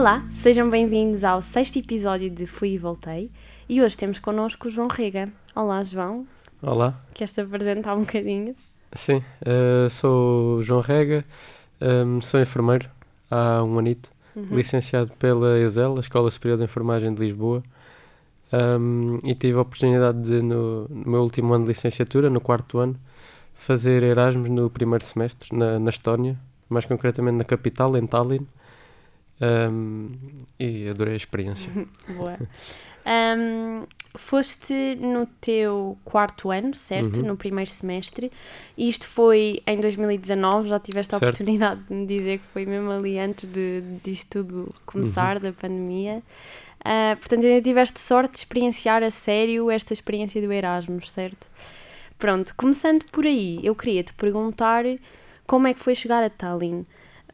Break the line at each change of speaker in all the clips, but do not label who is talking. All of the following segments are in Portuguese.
Olá, sejam bem-vindos ao sexto episódio de Fui e Voltei e hoje temos connosco o João Rega. Olá, João.
Olá.
Queres-te apresentar um bocadinho?
Sim, uh, sou o João Rega, um, sou enfermeiro há um anito, uhum. licenciado pela ESEL, a Escola Superior de Enfermagem de Lisboa, um, e tive a oportunidade de, no, no, meu último ano de licenciatura, no quarto ano, fazer Erasmus no primeiro semestre, na, na Estónia, mais concretamente na capital, em Tallinn, um, e adorei a experiência.
Boa. Um, foste no teu quarto ano, certo? Uhum. No primeiro semestre. Isto foi em 2019, já tiveste a certo. oportunidade de me dizer que foi mesmo ali antes de, disto tudo começar, uhum. da pandemia. Uh, portanto, ainda tiveste sorte de experienciar a sério esta experiência do Erasmus, certo? Pronto, começando por aí, eu queria te perguntar como é que foi chegar a Tallinn.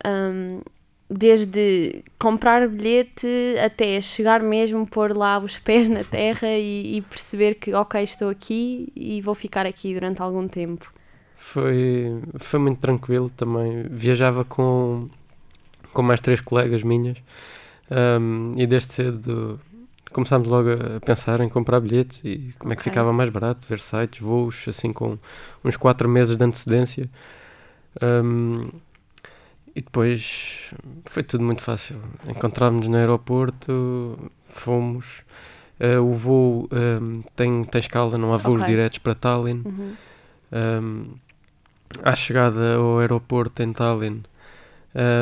Um, desde comprar bilhete até chegar mesmo, pôr lá os pés na terra e, e, perceber que, ok, estou aqui e vou ficar aqui durante algum tempo?
Foi, foi muito tranquilo também. Viajava com, com mais três colegas minhas um, e desde cedo começámos logo a pensar em comprar bilhetes e como é que okay. ficava mais barato, ver sites, voos, assim com uns quatro meses de antecedência. Um, e depois foi tudo muito fácil. Encontrámos-nos no aeroporto, fomos. Uh, o voo um, tem, tem escala, não há voos okay. diretos para Tallinn. Uhum. Um, à chegada ao aeroporto em Tallinn,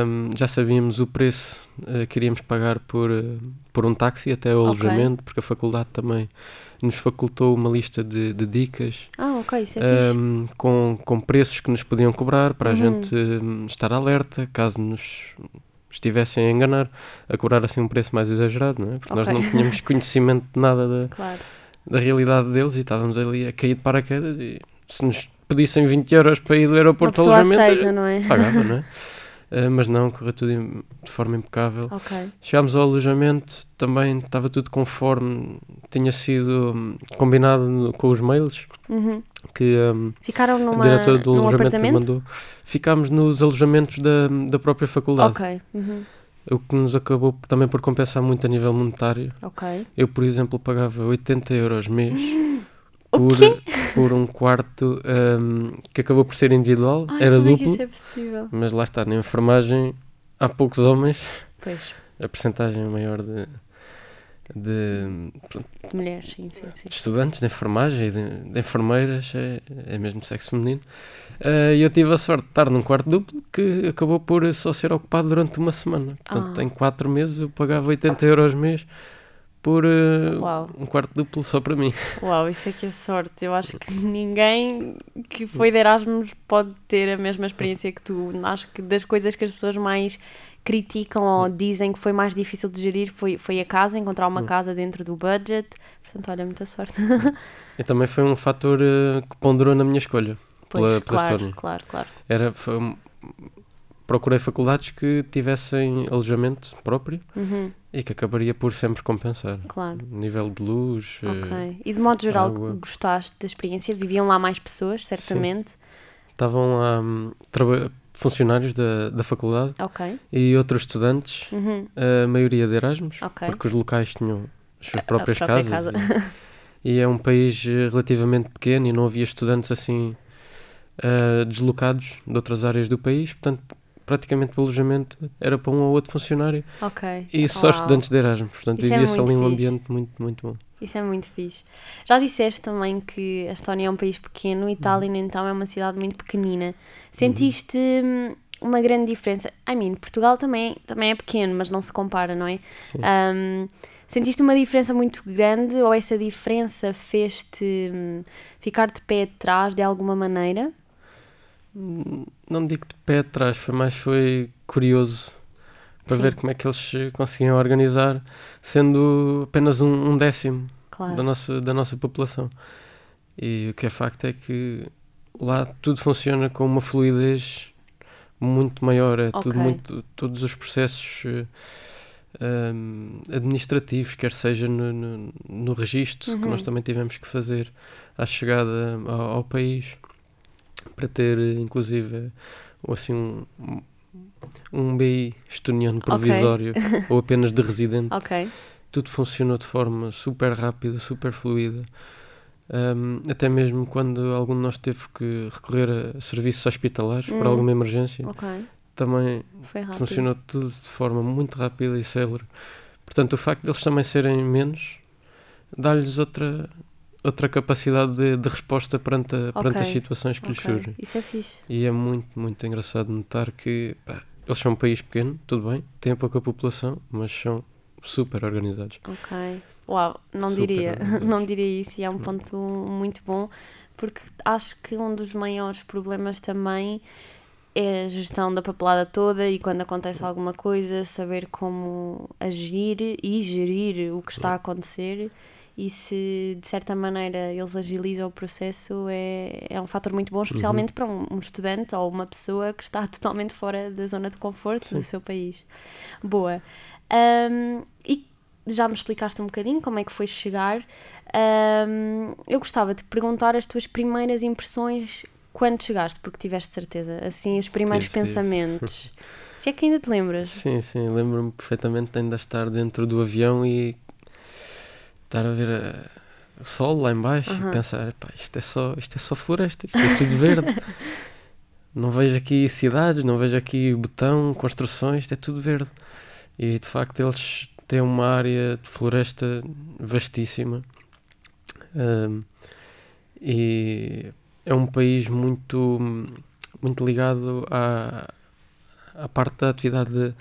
um, já sabíamos o preço uh, que iríamos pagar por, uh, por um táxi até o okay. alojamento, porque a faculdade também nos facultou uma lista de, de dicas
ah, okay, é um,
com, com preços que nos podiam cobrar para uhum. a gente um, estar alerta caso nos estivessem a enganar, a cobrar assim um preço mais exagerado, não é? Porque okay. nós não tínhamos conhecimento de nada da, claro. da realidade deles e estávamos ali a cair de paraquedas e se nos pedissem 20 euros para ir do aeroporto ao alojamento,
aceita, não é?
pagava, não é? Uh, mas não, correu tudo de forma impecável. Okay. Chegámos ao alojamento, também estava tudo conforme tinha sido um, combinado com os mails uhum. que um,
Ficaram numa, a diretora do alojamento nos mandou.
Ficámos nos alojamentos da, da própria faculdade.
Uhum.
O que nos acabou também por compensar muito a nível monetário. Eu, por exemplo, pagava 80 euros mês.
por,
por um quarto um, que acabou por ser individual, Ai, era duplo. É
isso é possível?
Mas lá está, na enfermagem há poucos homens.
Pois.
A percentagem é maior de, de,
de mulheres, sim, sim, sim.
De estudantes de enfermagem e de, de, enfermeiras, é, é mesmo sexo feminino. Uh, e eu tive a sorte de estar num quarto duplo que acabou por só ser ocupado durante uma semana. Portanto, ah. em quatro meses eu pagava 80 euros mês por uh, um quarto duplo só para mim.
Uau, isso é que é sorte. Eu acho que ninguém que foi de Erasmus pode ter a mesma experiência que tu. Acho que das coisas que as pessoas mais criticam ou dizem que foi mais difícil de gerir foi, foi a casa, encontrar uma hum. casa dentro do budget. Portanto, olha, muita sorte.
e também foi um fator uh, que ponderou na minha escolha.
Pois,
pela,
claro,
pela
claro, claro.
Era, foi, procurei faculdades que tivessem alojamento próprio uhum. E que acabaria por sempre compensar.
Claro.
Nível de luz.
Ok. Uh, e de modo geral, água. gostaste da experiência? Viviam lá mais pessoas, certamente? Sim.
Estavam lá um, funcionários da, da faculdade
okay.
e outros estudantes, uhum. a maioria de Erasmus, okay. porque os locais tinham as suas próprias casas. Casa. E, e, é um país eh, relativamente pequeno e não havia estudantes assim uh, deslocados de outras áreas do país, portanto praticamente o alojamento era para um ou outro funcionário.
Ok.
E só Uau. estudantes de Erasmus, portanto vivia-se é ali um ambiente muito, muito bom.
Isso é muito fixe. Já disseste também que a Estónia é um país pequeno e Tallinn uhum. então é uma cidade muito pequenina. Sentiste uhum. uma grande diferença? I mean, Portugal também, também é pequeno, mas não se compara, não é?
Sim.
Um, sentiste uma diferença muito grande ou essa diferença fez-te hum, ficar de pé atrás de alguma maneira?
Não digo de pé atrás, foi mais foi curioso para Sim. ver como é que eles conseguiam organizar, sendo apenas um, um décimo claro. da, nossa, da nossa população. E o que é facto é que lá tudo funciona com uma fluidez muito maior, é okay. tudo muito, todos os processos um, eh, administrativos, quer seja no, no, no registro, uhum. que nós uhum. também tivemos que fazer à chegada ao, ao país para ter inclusive assim um, um BI estoniano provisório okay. ou apenas de residente.
Ok.
Tudo funcionou de forma super rápida, super fluida. Um, até mesmo quando algum de nós teve que recorrer a serviços hospitalares hum. por alguma emergência,
okay.
também funcionou tudo de forma muito rápida e célere. Portanto, o facto de eles também serem menos dá-lhes outra, outra capacidade de, de resposta perante, a, perante okay. as situações que okay. lhes surgem.
Isso é fixe.
E é muito, muito engraçado notar que pá, eles são um país pequeno, tudo bem, têm pouca população, mas são super organizados.
Ok. Uau, não Super diria, não diria isso e é um ponto muito bom porque acho que um dos maiores problemas também é a gestão da papelada toda e quando acontece alguma coisa saber como agir e gerir o que está a acontecer e se de certa maneira eles agilizam o processo é, é um fator muito bom, especialmente uhum. para um, um, estudante ou uma pessoa que está totalmente fora da zona de conforto Sim. do seu país. Boa. Um, e já me explicaste um bocadinho como é que foi chegar. Um, eu gostava de perguntar as tuas primeiras impressões quando chegaste, porque tiveste certeza, assim, os primeiros tive, pensamentos. Tive. Se é que ainda te lembras?
Sim, sim, lembro-me perfeitamente de ainda estar dentro do avião e estar a ver a, o sol lá embaixo uh -huh. e pensar, pá, isto é só, isto é só floresta, isto é tudo verde. não vejo aqui cidades, não vejo aqui botão, construções, isto é tudo verde. E de facto eles tem uma área de floresta vastíssima um, e é um país muito, muito ligado à, à parte da atividade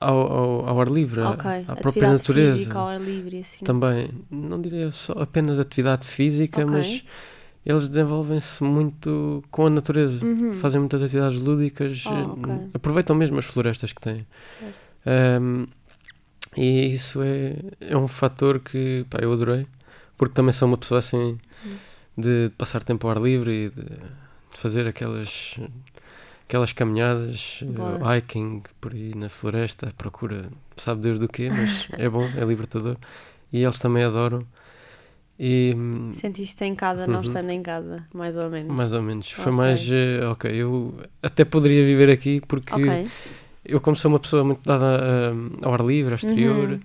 ao, ao, ao ar livre, okay. à, própria natureza.
Física, ao ar livre, assim.
Também, não diria só apenas atividade física, okay. mas eles desenvolvem-se muito com a natureza, uhum. fazem muitas atividades lúdicas, oh, okay. aproveitam mesmo as florestas que têm. Um, e isso é, é um fator que pá, eu adorei, porque também sou uma pessoa assim de passar tempo ao ar livre e de, de fazer aquelas aquelas caminhadas, uh, hiking por aí na floresta, procura, sabe Deus do quê, mas é bom, é libertador. E eles também adoram. E,
Sentiste em casa, não uhum. estando em casa, mais ou menos?
Mais ou menos. Okay. Foi mais, uh, ok, eu até poderia viver aqui porque okay eu como sou uma pessoa muito dada ao ar livre, ao exterior, uhum.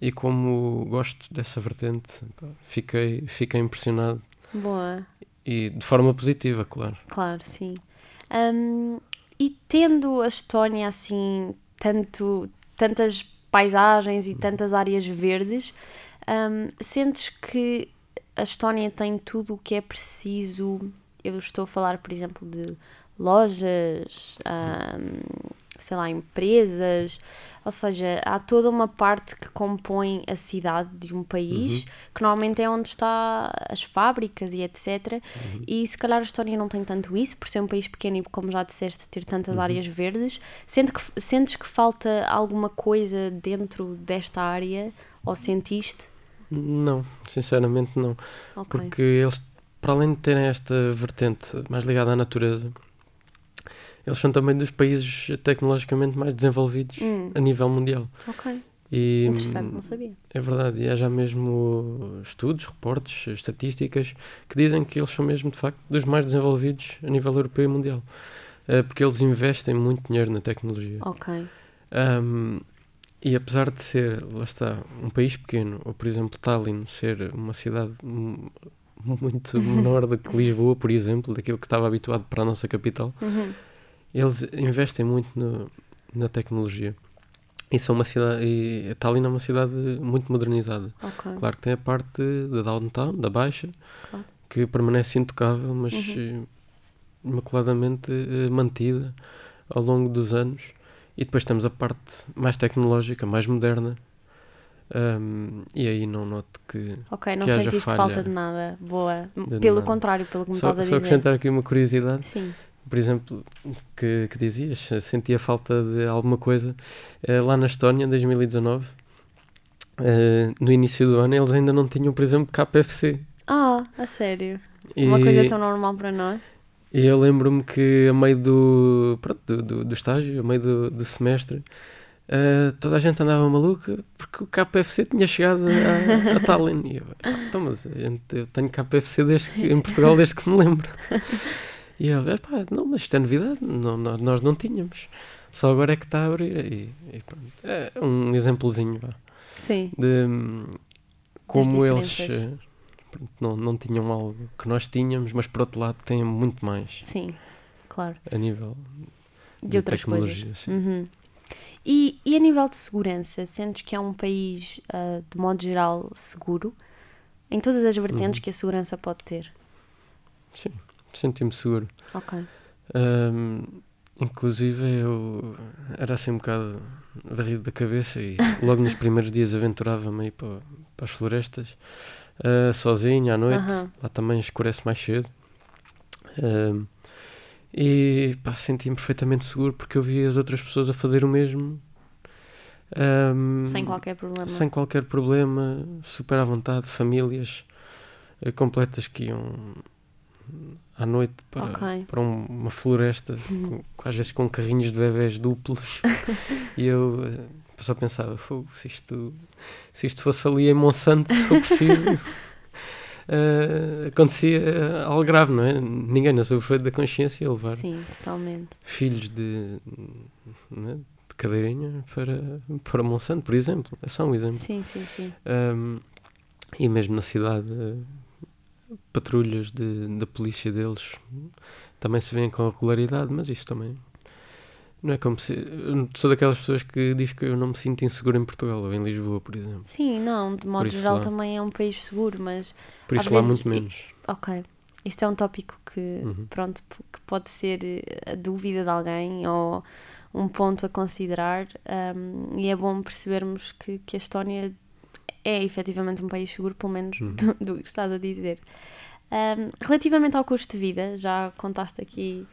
e como gosto dessa vertente, fiquei, fiquei impressionado.
Boa.
E de forma positiva, claro.
Claro, sim. Um, e tendo a Estónia assim, tanto, tantas paisagens e tantas áreas verdes, um, sentes que a Estónia tem tudo o que é preciso? Eu estou a falar, por exemplo, de lojas, um, sei lá, empresas, ou seja, há toda uma parte que compõe a cidade de um país, uhum. que normalmente é onde está as fábricas e etc. Uhum. E se calhar a Estónia não tem tanto isso, por ser um país pequeno e, como já disseste, ter tantas uhum. áreas verdes. Sentes que, sentes que falta alguma coisa dentro desta área, ou sentiste?
Não, sinceramente não. Okay. Porque eles, para além de terem esta vertente mais ligada à natureza, eles são também dos países tecnologicamente mais desenvolvidos hum. a nível mundial.
Ok. E, Interessante, não sabia.
É verdade, e há já mesmo estudos, reportes, estatísticas que dizem que eles são mesmo, de facto, dos mais desenvolvidos a nível europeu e mundial. Uh, porque eles investem muito dinheiro na tecnologia.
Ok.
Um, e apesar de ser, lá está, um país pequeno, ou por exemplo Tallinn ser uma cidade muito menor do que Lisboa, por exemplo, daquilo que estava habituado para a nossa capital,
uhum
eles investem muito no, na tecnologia. E são uma cidade, e Tallinn é uma cidade muito modernizada.
Okay.
Claro que tem a parte da downtown, da baixa, claro. que permanece intocável, mas uhum. Eh, imaculadamente uh, mantida ao longo dos anos. E depois temos a parte mais tecnológica, mais moderna. Um, e aí não noto que.
Ok, não que sentiste falta de nada. Boa. De pelo nada. contrário, pelo que me só, estás a dizer.
Só acrescentar aqui uma curiosidade.
Sim
por exemplo, que, que dizias, sentia falta de alguma coisa. Uh, lá na Estónia, em 2019, uh, no início do ano, eles ainda não tinham, por exemplo, KFC.
Ah, a sério? E, Uma coisa tão normal para nós.
E eu lembro-me que, a meio do, pronto, do, do, do estágio, a meio do, do semestre, Uh, toda a gente andava maluca porque o KFC tinha chegado a, a Tallinn. E eu, então, mas a gente, eu tenho KFC desde que, em Portugal desde que me lembro. E ele, pá, não, mas isto é novidade, não, nós não tínhamos. Só agora é que está a abrir e, e pronto. É um exemplozinho, vá.
Sim.
De hum, como eles eh, pronto, não, não tinham algo que nós tínhamos, mas por outro lado têm muito mais
Sim, claro.
a nível
De,
de,
outras coisas.
sim.
Uhum. E, e a nível de segurança, sentes que é um país, ah, de modo geral, seguro? Em todas as vertentes
Uhum.
que a segurança pode ter.
Sim, senti-me seguro.
Ok.
Hum, inclusive eu era assim um bocado varrido da cabeça e logo nos primeiros dias aventurava-me aí para, para as florestas, ah, sozinho à noite.
Aham.
Lá também escurece mais cedo. Hum, e pá, senti-me perfeitamente seguro porque eu via as outras pessoas a fazer o mesmo. hum,
Sem qualquer problema.
sem qualquer problema, super à vontade, famílias eh, completas que iam à noite para,
Ok.
para um- uma floresta,
Uhum.
com- às vezes com carrinhos de bebés duplos, e eu eh, só pensava, "Fogo, se isto, se isto fosse ali em Monsanto, se for preciso, eh, acontecia algo grave, não é? Ninguém na sua perfeita consciência ia levar
Sim, totalmente.
filhos de, né, de cadeirinha para, para Monsanto, por exemplo. É só um exemplo.
Sim, sim, sim.
Um, e mesmo na cidade, eh, patrulhas de, da polícia deles também se vêem com regularidade, mas isso também não é como se. Sou daquelas pessoas que diz que eu não me sinto inseguro em Portugal ou em Lisboa, por exemplo.
Sim, não, de modo geral
lá.
também é um país seguro, mas
Por isso lá
vezes-
muito menos.
ok. Isto é um tópico que,
Uhum.
pronto, que pode ser eh, a dúvida de alguém ou um ponto a considerar um, e é bom percebermos que, que a Estónia é efetivamente um país seguro, pelo menos
Uhum.
do, do que estás a dizer. Um, relativamente ao custo de vida, já contaste aqui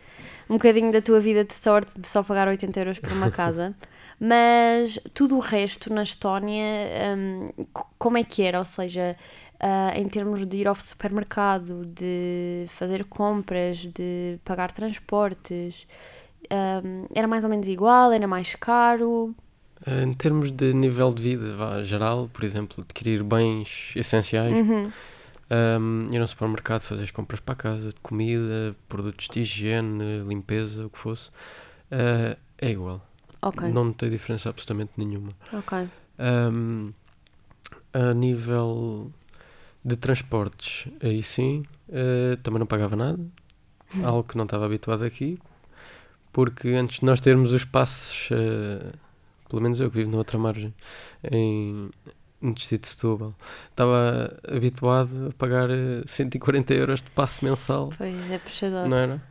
um bocadinho da tua vida de sorte de só pagar 80 euros por uma casa, mas tudo o resto na Estónia, um, co- como é que era? Ou seja, ah, em termos de ir ao supermercado, de fazer compras, de pagar transportes, um, era mais ou menos igual? Era mais caro?
Eh, Em termos de nível de vida vá, geral, por exemplo, adquirir bens essenciais,
Uhum.
um, ir ao supermercado, fazer as compras para casa, de comida, produtos de higiene, limpeza, o que fosse, eh, é igual.
Ok,
Não notei diferença absolutamente nenhuma.
ok.
Um, a nível de transportes, aí sim, eh, também não pagava nada, algo que não estava habituado aqui, porque antes de nós termos os passos, eh, pelo menos eu que vivo na outra margem, em, no distrito de Setúbal, estava habituado a pagar eh, 140 euros de passe mensal
Pois é puxador.
não era?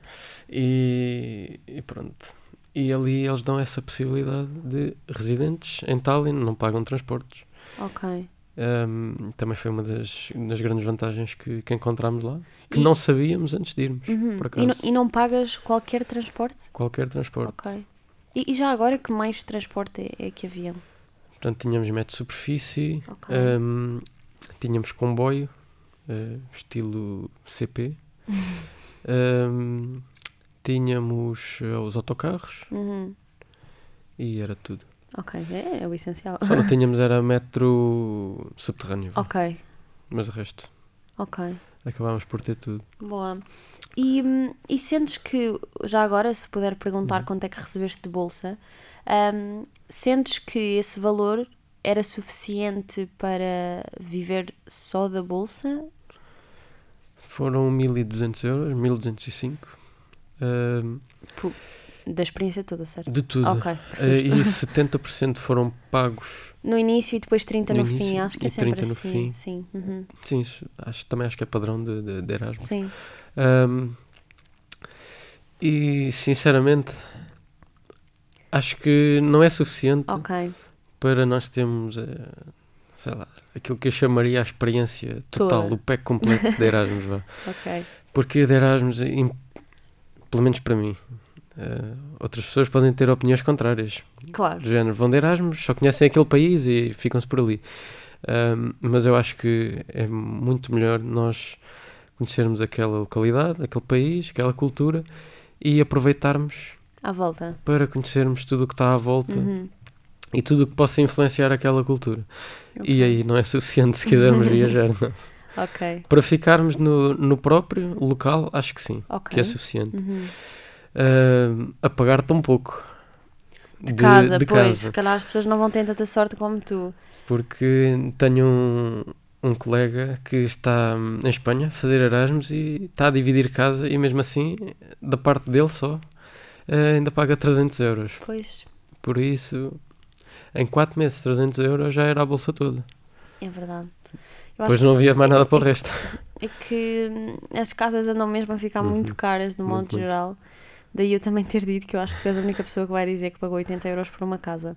E, e pronto. E ali eles dão essa possibilidade de residentes em Tallinn não pagam transportes.
Ok.
Um, também foi uma das, das grandes vantagens que, que encontramos lá, que
E-
não sabíamos antes de irmos.
Uhum.
por
E, não,
acaso.
e não pagas qualquer transporte?
Qualquer transporte.
Ok. E, e já agora que mais de transporte é, é que haviam?
Portanto, tínhamos metro de superfície,
Ok.
um, tínhamos comboio, eh, estilo CP, um, tínhamos eh, os autocarros
Uhum.
e era tudo.
Ok, é, é o essencial.
Só não tínhamos era metro subterrâneo.
Ok,
mas o resto
ok.
acabámos por ter tudo.
Boa. E, e sentes que, já agora, se puder perguntar
Uhum.
quanto é que recebeste de bolsa, hum, sentes que esse valor era suficiente para viver só da bolsa?
Foram 1200 euros, 1205 ahm,
Da experiência toda, certo?
de tudo.
Ok, que
Eh,
susto.
e 70% foram pagos.
No início e depois 30 no,
No
fim,
início
acho que é sempre
30 no
assim.
fim.
Sim, uhum.
Sim, acho, também acho que é padrão de, de, de Erasmus.
sim.
Ahm, e sinceramente, acho que não é suficiente
Ok,
para nós termos, eh, sei lá, aquilo que eu chamaria a experiência total,
Toda.
o pack completo de Erasmus. vá.
ok.
Porque de Erasmus, pelo menos para mim, eh, outras pessoas podem ter opiniões contrárias.
Claro.
Do género, vão de Erasmus, só conhecem aquele país e ficam-se por ali. Ahm, mas eu acho que é muito melhor nós conhecermos aquela localidade, aquele país, aquela cultura e aproveitarmos
À volta.
para conhecermos tudo o que está à volta
Uhum.
e tudo o que possa influenciar aquela cultura.
Ok.
E aí não é suficiente se quisermos viajar, não. Para ficarmos no, no próprio local, acho que sim,
ok.
que é suficiente.
Uhum.
A pagar tão pouco.
de, casa, de pois, casa. se calhar as pessoas não vão ter tanta sorte como tu.
Porque tenho um, um colega que está em Espanha a fazer Erasmus e está a dividir casa e mesmo assim, da parte dele só, eh, ainda paga 300 euros.
Pois.
Por isso, em 4 meses, 300 euros já era a bolsa toda.
É verdade.
Pois não havia mais nada é, para o resto.
É que hum, as casas andam mesmo a ficar uhum. muito caras, no modo muito, geral. Muito. Daí eu também ter dito que eu acho que tu és a única pessoa que vai dizer que pagou 80 euros por uma casa.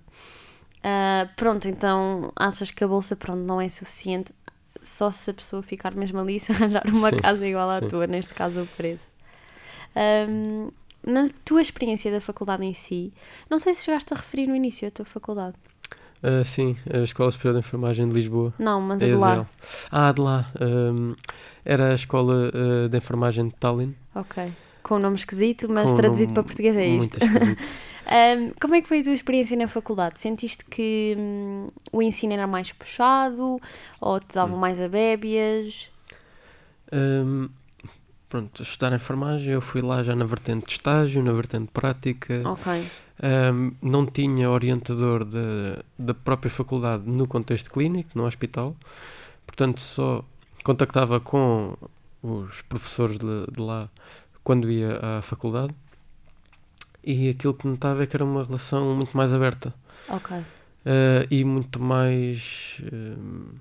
Uh, pronto, então achas que a bolsa pronto, não é suficiente só se a pessoa ficar mesmo ali se arranjar uma sim, casa igual à sim. tua, neste caso o preço. Um, na tua experiência da faculdade em si, não sei se chegaste a referir no início a tua faculdade.
Uh, sim, a Escola Superior de Enfermagem de Lisboa.
Não, mas a de lá.
Ah, de lá. Um, era a Escola uh, de Enfermagem de Tallinn.
Ok. Com um nome esquisito, mas Com traduzido para português é isto. Um, como é que foi a tua experiência na faculdade? Sentiste que um, o ensino era mais puxado ou te davam hum. mais a bébias?
Um, pronto, estudar enfermagem, eu fui lá já na vertente de estágio, na vertente prática.
Ok.
Um, não tinha orientador da, da própria faculdade no contexto clínico, no hospital, portanto só contactava com os professores de, de lá quando ia à faculdade e aquilo que notava é que era uma relação muito mais aberta.
Ok. Uh,
e muito mais. Uh,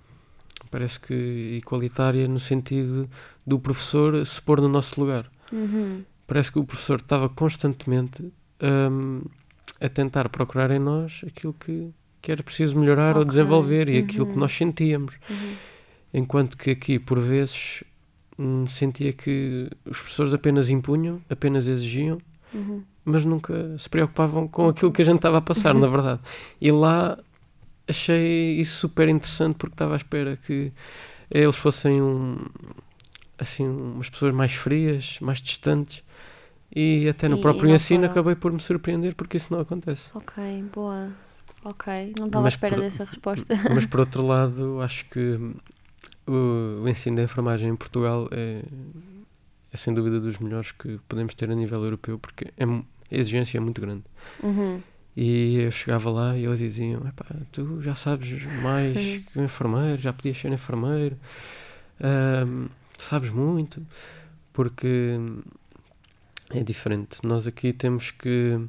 parece que igualitária no sentido do professor se pôr no nosso lugar.
Uhum.
Parece que o professor estava constantemente um, a tentar procurar em nós aquilo que, que era preciso melhorar okay. ou desenvolver e uhum. aquilo que uhum. nós sentíamos.
Uhum.
Enquanto que aqui, por vezes, hum, sentia que os professores apenas impunham, apenas exigiam,
uhum.
mas nunca se preocupavam com aquilo que a gente estava a passar, na verdade. E lá achei isso super interessante porque estava à espera que eles fossem um, assim, umas pessoas mais frias, mais distantes e até no e, próprio e ensino foram. acabei por me surpreender porque isso não acontece.
Ok, boa. Ok, não estava à espera por, dessa resposta.
Mas por outro lado, acho que o, o ensino da enfermagem em Portugal é, é sem dúvida dos melhores que podemos ter a nível europeu porque é, a exigência é muito grande.
Uhum.
E eu chegava lá e eles diziam: Tu já sabes mais uhum. que um enfermeiro, já podias ser enfermeiro, um, sabes muito, porque é diferente. Nós aqui temos que,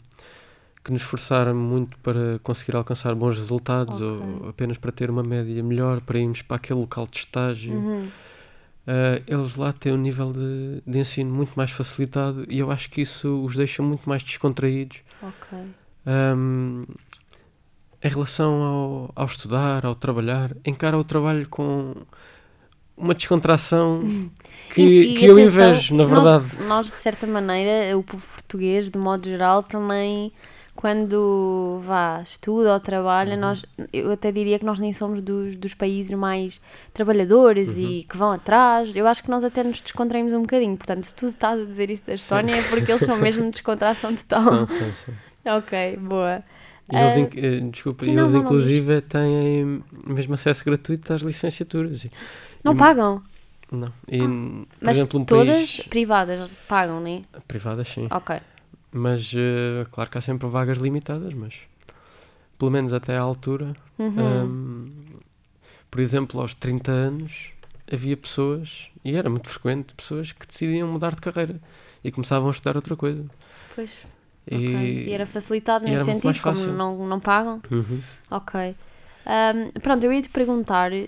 que nos esforçar muito para conseguir alcançar bons resultados okay. ou apenas para ter uma média melhor, para irmos para aquele local de estágio.
Uhum.
Uh, eles lá têm um nível de, de ensino muito mais facilitado e eu acho que isso os deixa muito mais descontraídos. Um, em relação ao, ao estudar, ao trabalhar, encara o trabalho com uma descontração que, e, e que eu invejo, na verdade.
Nós, nós, de certa maneira, o povo português, de modo geral, também quando vá, estuda ou trabalha, uhum. nós, eu até diria que nós nem somos dos, dos países mais trabalhadores uhum. e que vão atrás. Eu acho que nós até nos descontraímos um bocadinho. Portanto, se tu estás a dizer isso da Estónia sim. é porque eles são mesmo descontração total.
Sim, sim, sim.
ok, boa.
Eles, uh, desculpa, sim, eles não, inclusive não têm mesmo acesso gratuito às licenciaturas. E,
não e, pagam?
Não. E, ah,
por mas exemplo, um todas país... privadas pagam, não é?
Privadas, sim.
Ok.
Mas, uh, claro que há sempre vagas limitadas, mas pelo menos até à altura.
Uhum.
Um, por exemplo, aos 30 anos havia pessoas, e era muito frequente, pessoas que decidiam mudar de carreira e começavam a estudar outra coisa.
Pois. E, okay. e era facilitado nesse sentido, como não, não pagam?
Uhum.
Ok. Um, pronto, eu ia te perguntar uh,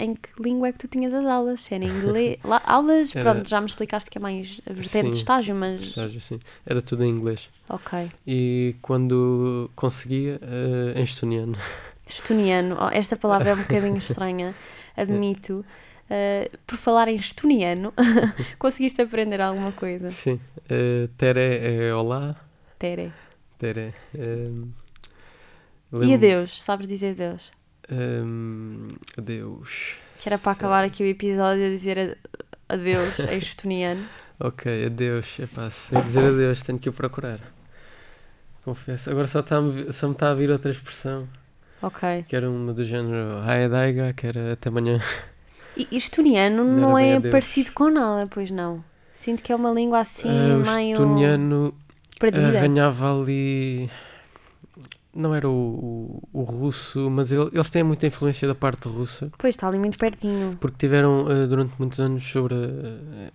em que língua é que tu tinhas as aulas? Se era inglês? Lá, aulas, era... pronto, já me explicaste que é mais a vertente de estágio, mas.
Estágio, sim. Era tudo em inglês.
Ok.
E quando conseguia, uh, em estoniano.
Estoniano, oh, esta palavra é um bocadinho estranha, admito. Uh, por falar em estoniano, conseguiste aprender alguma coisa?
Sim. Uh, tere é olá.
Tere.
Tere.
E adeus, sabes dizer adeus?
Um, adeus.
Que era para acabar aqui o episódio a dizer adeus em estoniano.
ok, adeus. Epá, se eu dizer adeus, tenho que o procurar. Confesso. Agora só, está só me está a vir outra expressão.
Ok.
Que era uma do género Hayadaiga, que era até amanhã.
E estoniano não, não é parecido com nada, pois não? Sinto que é uma língua assim uh,
meio. Estoniano arranhava ali não era o, o, o russo, mas ele- eles têm muita influência da parte russa,
Pois, está ali muito pertinho.
porque tiveram eh, durante muitos anos sobre eh,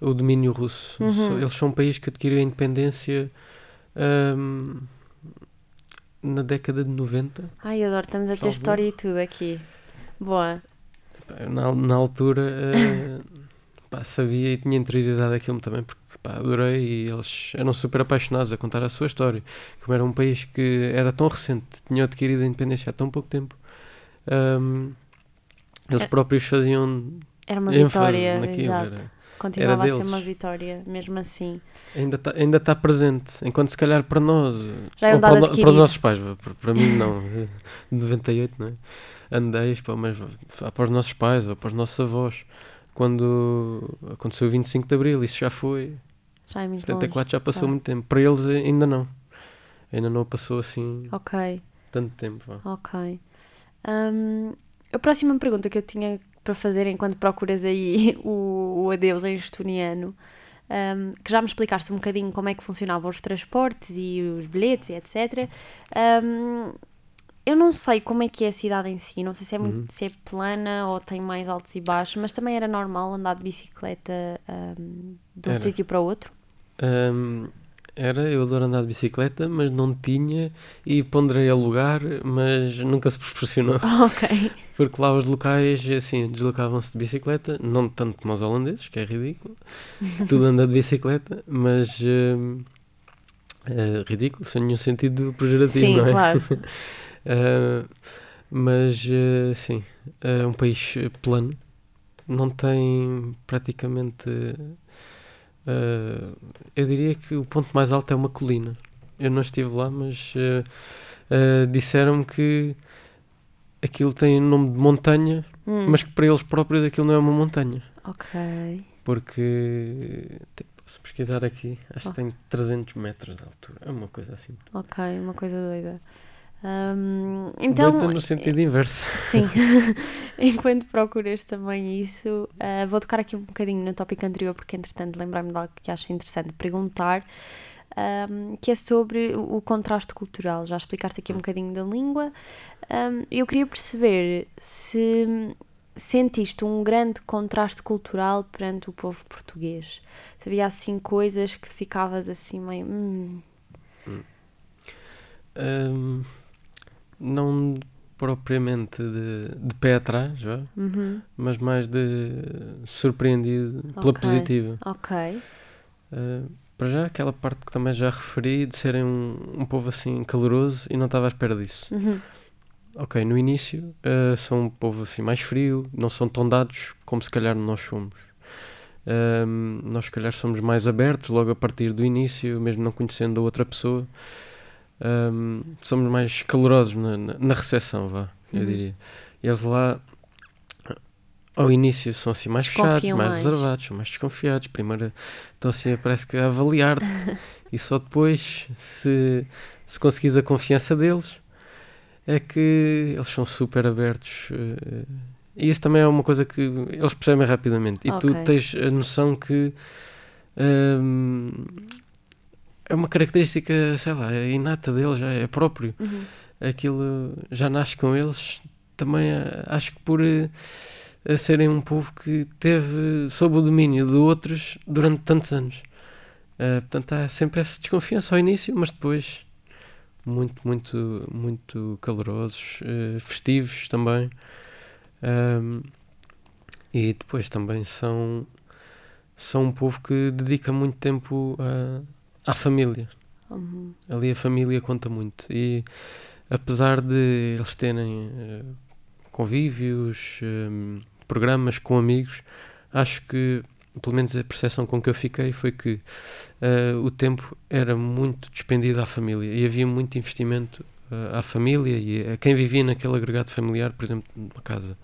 o domínio russo.
Uhum.
Eles são um país que adquiriu a independência ahm, na década de 90.
Ai, adoro, estamos a ter história e tudo aqui. Boa.
Na, na altura eh, pá, sabia e tinha interiorizado aquilo também porque pá, adorei e eles eram super apaixonados a contar a sua história. Como era um país que era tão recente, tinha adquirido a independência há tão pouco tempo, ahm, eles
É.
próprios faziam
Era uma vitória,
naquilo.
exato.
era-
Continuava a ser uma vitória, mesmo assim.
ainda está ainda tá presente, enquanto se calhar para nós,
Já é um
para, para os nossos pais, para, para mim não, de 98, não é? Andeios, pá, mas para os nossos pais ou para os nossos avós, quando aconteceu o 25 de Abril, isso já foi,
Já é muito
74 já passou
claro.
muito tempo, para eles ainda não, ainda não passou assim
longe. Ok,
tanto tempo. vá.
ok. Hum, a próxima pergunta que eu tinha para fazer enquanto procuras aí o, o adeus em estoniano, hum, que já me explicaste um bocadinho como é que funcionavam os transportes e os bilhetes e etc. Hum, eu não sei como é que é a cidade em si, não sei se é, muito,
Uhum.
se é plana ou tem mais altos e baixos, mas também era normal andar de bicicleta hum, de um sítio para outro.
Ahm, era, eu adoro andar de bicicleta, mas não tinha e ponderei alugar, mas nunca se proporcionou.
ok.
Porque lá os locais, assim, deslocavam-se de bicicleta, não tanto como os holandeses, que é ridículo, tudo anda de bicicleta, mas hum, é ridículo, sem nenhum sentido pejorativo,
Sim,
não é?
claro.
Ah, mas, eh, sim, é um país plano, não tem praticamente. ah, eu diria que o ponto mais alto é uma colina. Eu não estive lá, mas disseram-me que aquilo tem nome de montanha,
Hum,
mas que para eles próprios aquilo não é uma montanha.
Ok.
Porque, tipo, se pesquisar aqui, acho
Oh.
que tem 300 metros de altura. É uma coisa assim.
Ok, uma coisa doida. Hum, então,
Doida no sentido inverso.
sim, enquanto procuras também isso, ah, vou tocar aqui um bocadinho no tópico anterior, porque entretanto lembrei-me de algo que acho interessante perguntar, ahm, que é sobre o, contraste cultural. Já explicaste aqui um bocadinho da língua. Ahm, eu queria perceber se sentiste um grande contraste cultural perante o povo português. Se havia assim coisas que ficavas assim meio. "Hum,
Ahm, não propriamente de, de pé atrás,
uhum,
mas mais de surpreendido pela
Ok.
positiva.
ok.
Ah, para já, aquela parte que também já referi, de serem um, um povo assim caloroso e não estava à espera disso.
Uhum.
Ok, no início ah, são um povo assim mais frio, não são tão dados como se calhar nós somos. Ahm, nós se calhar somos mais abertos logo a partir do início, mesmo não conhecendo a outra pessoa. Ahm, somos mais calorosos na, na, na recepção, vá, eu
Uhum.
diria. E eles lá, ao início, são assim mais fechados, mais,
mais.
reservados, são mais desconfiados. Primeiro estão assim, parece que a avaliar-te, e só depois, se, se conseguires a confiança deles, é que eles são super abertos. eh, e isso também é uma coisa que eles percebem rapidamente. E tu
Ok.
tens a noção que hum, é uma característica, sei lá, é inata deles, já é próprio.
Uhum.
Aquilo já nasce com eles. Também eh, acho que por eh, a serem um povo que teve sob o domínio de outros durante tantos anos. Eh, portanto, há sempre essa desconfiança ao início, mas depois muito, muito, muito calorosos, eh, festivos também. Ahm, e depois também são, são um povo que dedica muito tempo a- à família.
Uhum.
Ali a família conta muito. E apesar de eles terem eh, convívios, eh, programas com amigos, acho que, pelo menos a percepção com que eu fiquei, foi que eh, o tempo era muito despendido à família e havia muito investimento eh, à família e a quem vivia naquele agregado familiar, por exemplo, numa casa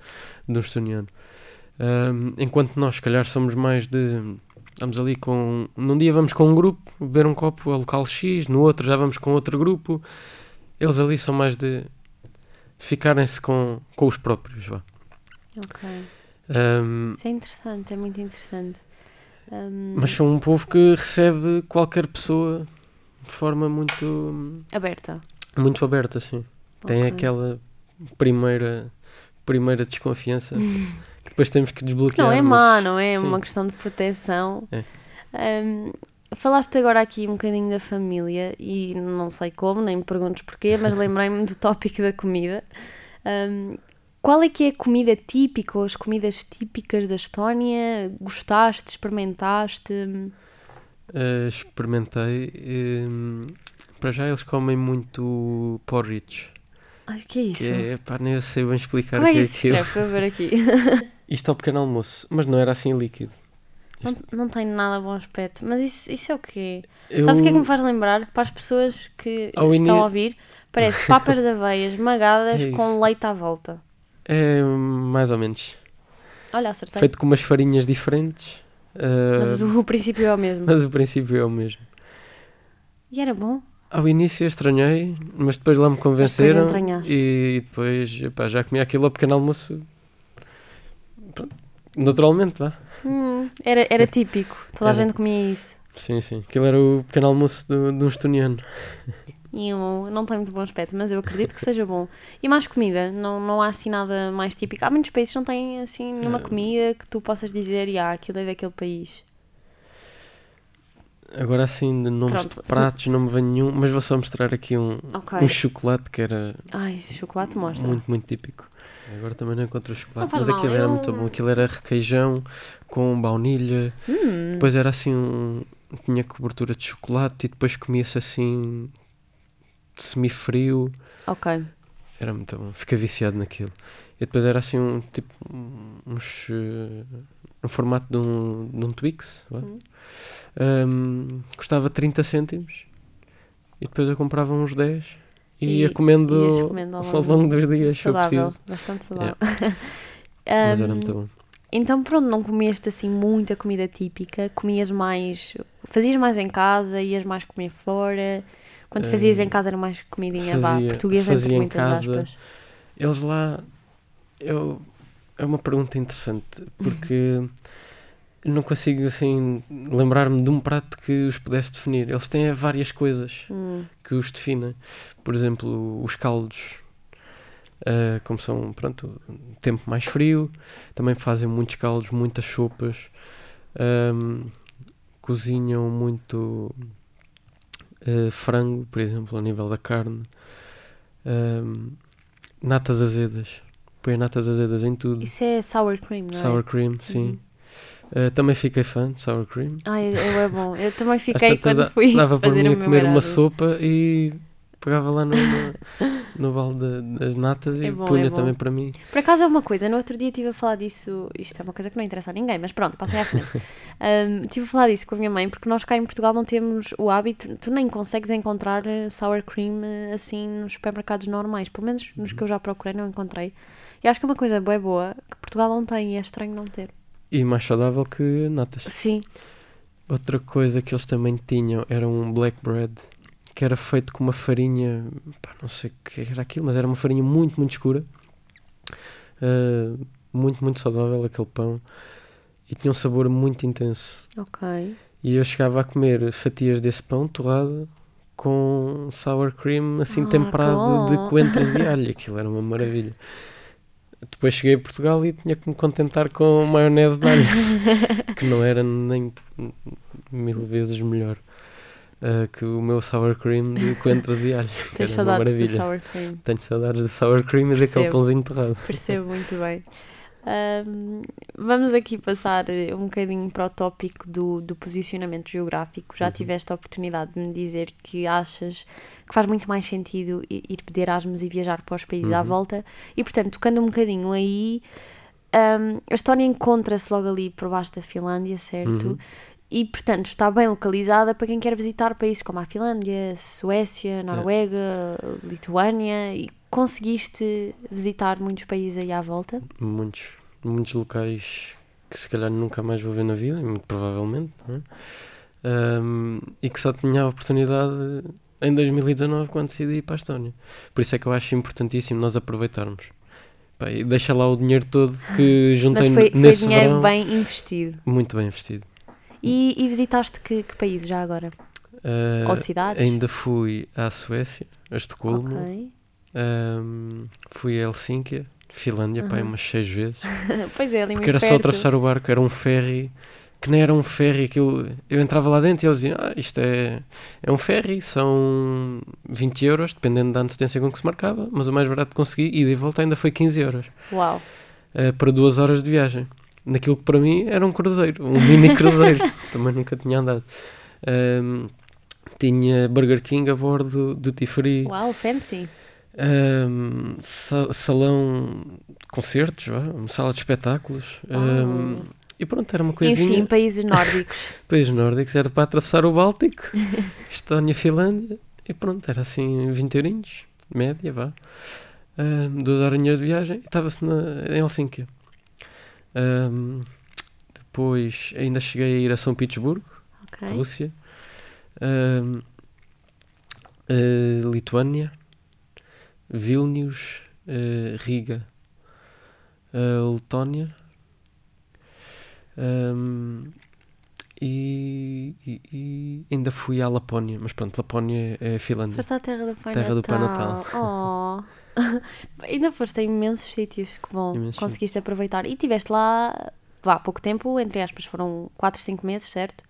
de um estoniano. Ahm, enquanto nós, se calhar, somos mais de. Vamos ali com. Num dia vamos com um grupo, beber um copo ao local X, no outro já vamos com outro grupo. Eles ali são mais de ficarem-se com, com os próprios. Vá.
Ok.
Ahm,
Isso é interessante, é muito interessante. Hum,
mas são um povo que recebe qualquer pessoa de forma muito
Aberta.
Muito aberta, sim. Tem
Ok.
aquela primeira, primeira desconfiança que depois temos que desbloquear.
Não é
mas
má, não é? É uma questão de proteção.
É.
Ahm, falaste agora aqui um bocadinho da família e não sei como, nem me perguntes porquê, mas lembrei-me do tópico da comida. Ahm, qual é que é a comida típica ou as comidas típicas da Estónia? Gostaste, experimentaste?
Uh, experimentei. hum, para já eles comem muito porridge.
Ai, o que é isso?
Que é, pá, nem eu sei bem explicar
Como
o
é
que
que
é
isso se
aquilo.
Para ver aqui.
Isto é o pequeno almoço, mas não era assim líquido.
Não, não tem nada bom aspecto. Mas isso, isso é o quê?
Eu,
Sabes o que é que me faz lembrar? Para as pessoas que
Ao
estão
ini-
a ouvir, parece papas de aveia esmagadas
É
com leite à volta.
É mais ou menos.
Olha, acertei.
Feito com umas farinhas diferentes. uh,
Mas o, o princípio é o mesmo.
mas o princípio é o mesmo.
E era bom.
Ao início estranhei, mas depois lá me convenceram
entranhaste.
e depois epá, já comi aquilo ao pequeno almoço. Pronto, naturalmente, vá.
Hum, era, era típico. Toda a
Era.
gente comia isso.
Sim, sim. Aquilo era o pequeno almoço do- de um estoniano.
E eu, não tem muito bom aspecto, mas eu acredito que seja bom. E mais comida, não, não há assim nada mais típico. Há muitos países que não têm assim nenhuma
Eh,
comida que tu possas dizer, ah, aquilo é daquele país.
Agora assim, de nomes
Pronto,
de pratos não me vem nenhum, mas vou só mostrar aqui um,
Ok.
um chocolate que era
Ai, chocolate mostra.
muito, muito típico. Agora também não encontro o chocolate,
faz
mas
mal,
aquilo era
eu-
muito bom. Aquilo era requeijão com baunilha,
Hum,
depois era assim, um, tinha cobertura de chocolate e depois comia-se assim semi-frio.
ok.
Era muito bom, fiquei viciado naquilo. E depois era assim um tipo um- uns eh, no formato de um, de um Twix, vá.
Hum.
Um, custava 30 cêntimos e depois eu comprava uns 10 e,
E
ia comendo,
comendo ao
ao
longo
longo dos dias
saudável, bastante
Yeah.
saudável.
Mas era muito bom.
Então, pronto, não comeste assim muita comida típica, comias mais, fazias mais em casa, ias mais comer fora. Quando fazias em casa era mais comidinha, vá,
fazia-
portuguesa
fazia
entre
em
muitas
casa.
aspas.
Eles lá, eu, é uma pergunta interessante porque eu não consigo assim lembrar-me de um prato que os pudesse definir. Eles têm várias coisas
Hum,
que os definem. Por exemplo, os caldos, ah, como são, pronto, tempo mais frio, também fazem muitos caldos, muitas sopas, ahm, cozinham muito ah, frango, por exemplo, ao nível da carne, ahm, natas azedas, põem natas azedas em tudo,
Isso é sour cream, não é?
sour cream, sim.
Uhum.
Ah, também fiquei fã de sour cream.
Ai, eu é bom. Eu também fiquei quando fui
Dava para mim a comer uma sopa e pegava lá no, no, no balde da- das natas e
É bom,
punha
é
também para mim.
Por acaso é uma coisa, no outro dia estive a falar disso, isto é uma coisa que não interessa a ninguém, mas pronto, passei à frente. Um, estive a falar disso com a minha mãe, porque nós cá em Portugal não temos o hábito, tu nem consegues encontrar sour cream eh, assim nos supermercados normais, pelo menos nos que eu já procurei não encontrei. E acho que é uma coisa boa, boa que Portugal não tem e é estranho não ter.
E mais saudável que natas.
Sim,
Outra coisa que eles também tinham era um black bread, que era feito com uma farinha, pá, não sei o que era aquilo, mas era uma farinha muito, muito escura. Ah, muito, muito saudável aquele pão. E tinha um sabor muito intenso.
ok.
E eu chegava a comer fatias desse pão torrado com sour cream assim
Ah,
temperado de coentros e alho. Aquilo era uma maravilha. Depois cheguei a Portugal e tinha que me contentar com maionese de alho, que não era nem mil vezes melhor ah, que o meu sour cream de coentros e alho.
Tens
uma
saudades do sour cream.
Tenho saudades do sour cream e daquele pãozinho torrado.
Percebo muito bem. Vamos aqui passar eh, um bocadinho para o tópico do, do posicionamento geográfico. Já
Uhum.
tiveste a oportunidade de me dizer que achas que faz muito mais sentido ir pedir Erasmus e viajar para os países à
Uhum.
volta. E, portanto, tocando um bocadinho aí, ahm, a Estónia encontra-se logo ali por baixo da Finlândia, certo?
Uhum.
E, portanto, está bem localizada para quem quer visitar países como a Finlândia, Suécia, Noruega, Lituânia. E conseguiste visitar muitos países aí à volta?
muitos, muitos locais que se calhar nunca mais vou ver na vida, muito provavelmente, não é? Ahm, e que só tinha a oportunidade em 2019 quando decidi ir para a Estónia. Por isso é que eu acho importantíssimo nós aproveitarmos. Pá, e deixa lá o dinheiro todo que juntei
Mas foi, foi
nesse
dinheiro
verão,
bem investido.
muito bem investido.
E, e visitaste que, que países já agora?
Ah,
Ou cidades?
ainda fui à Suécia, a Estocolmo. Um, fui a Helsínquia, Finlândia,
Uhum.
umas seis vezes.
pois é, ali
Porque era só
perto.
atravessar o barco, era um ferry, que nem era um ferry, aquilo... Eu entrava lá dentro e eles diziam, ah, isto é, é um ferry, são 20 euros, dependendo da antecedência com que se marcava, mas o mais barato que consegui, ida e volta, ainda foi 15 euros,
Uau.
eh, para duas horas de viagem. Naquilo que para mim era um cruzeiro, um mini cruzeiro, também nunca tinha andado. Ahm, tinha Burger King a bordo, Duty Free,
Uau, fancy.
Sa- salão de concertos, uma sala de espetáculos. ahm,
Uau.
e pronto, era uma coisinha.
Enfim, países nórdicos.
Países nórdicos, era para atravessar o Báltico, Estónia, Finlândia. E pronto, era assim 20 eurinhos, média, vá. Ahm, duas horinhas de viagem e estava-se em Helsínquia. Ahm, depois ainda cheguei a ir a São Petersburgo,
Ok.
Rússia. Ahm, eh, Lituânia. Vilnius. eh, Riga. eh, Letónia. ahm, e, e- e ainda fui à Lapónia, mas pronto, Lapónia é a Finlândia.
Foste à terra do Pai
Terra do Pai
Natal. Oh. Ainda foste a imensos sítios que bom,
Imensos
conseguiste aproveitar. E estiveste lá, vá, há pouco tempo, entre aspas, foram 4, 5 meses, certo?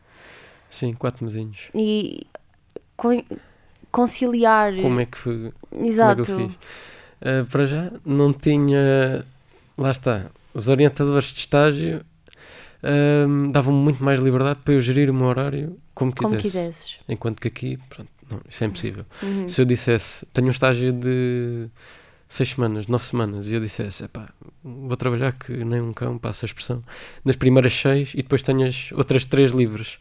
Sim, quatro mesinhos.
E conciliar.
Como é que foi?
Exato.
Como é que eu fiz? Ah, para já, não tinha. Lá está. Os orientadores de estágio ahm, davam-me muito mais liberdade para eu gerir o meu horário como
Como
quisesse.
quisesses.
Enquanto que aqui, pronto, não, isso é impossível.
Uhum.
Se eu dissesse, tenho um estágio de seis semanas, nove semanas, e eu dissesse, epá, vou trabalhar que nem um cão, passa a expressão, nas primeiras seis e depois tenho as outras três livres.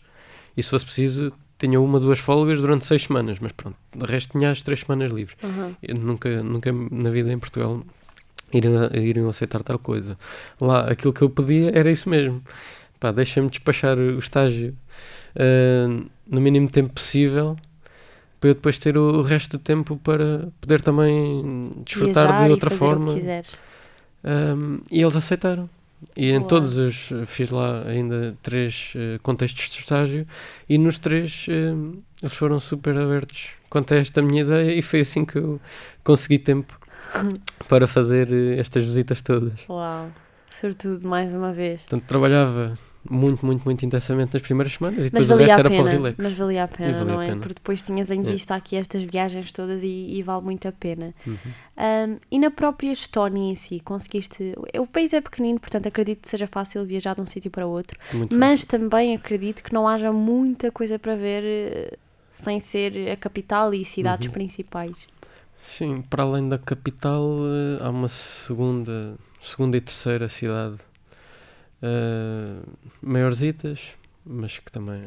E se fosse preciso, tinha uma, duas folgas durante seis semanas, mas pronto, de resto tinha as três semanas livres.
Uhum.
Eu nunca, nunca na vida em Portugal iriam, iriam aceitar tal coisa. Lá, aquilo que eu pedia era isso mesmo. Pá, deixa-me despachar o estágio ah, no mínimo tempo possível para eu depois ter o, resto do tempo para poder também desfrutar
Viajar
de outra forma. Um, e eles aceitaram. E em todos os. Fiz lá ainda três eh, contextos de estágio e nos três eh, eles foram super abertos quanto a esta minha ideia e foi assim que eu consegui tempo para fazer eh, estas visitas todas.
Uau. Sobretudo, mais uma vez.
Portanto, trabalhava muito, muito, muito intensamente nas primeiras semanas e depois o resto era para o
pena.
relax.
Mas valia a pena,
valia
não é?
pena.
Porque depois tinhas em
É.
vista aqui estas viagens todas e, e vale muito a pena.
Uhum.
Um, e na própria Estónia em si, conseguiste. O país é pequenino, portanto acredito que seja fácil viajar de um sítio para outro,
Muito
mas também acredito que não haja muita coisa para ver eh, sem ser a capital e cidades
Uhum.
principais.
Sim, para além da capital, eh, há uma segunda, segunda e terceira cidade eh, maiorzitas, mas que também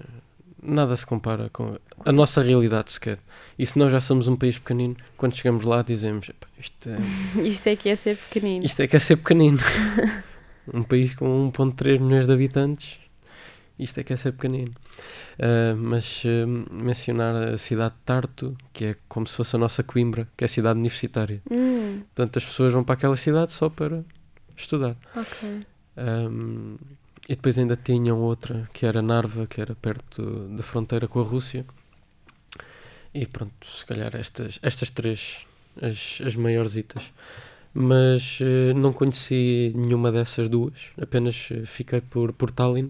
nada se compara com a nossa realidade sequer. E se nós já somos um país pequenino, quando chegamos lá dizemos "Epá, isto, é,
Isto é que é ser pequenino.
isto é que é ser pequenino. um país com 1.3 milhões de habitantes, isto é que é ser pequenino. Ah, mas eh, mencionar a cidade de Tartu, que é como se fosse a nossa Coimbra, que é a cidade universitária.
Hum,
Portanto, as pessoas vão para aquela cidade só para estudar.
ok.
Ahm, e depois ainda tinham outra, que era Narva, que era perto da fronteira com a Rússia. E pronto, se calhar estas, estas três, as, as maiorzitas. Mas eh, não conheci nenhuma dessas duas, apenas eh, fiquei por, por Tallinn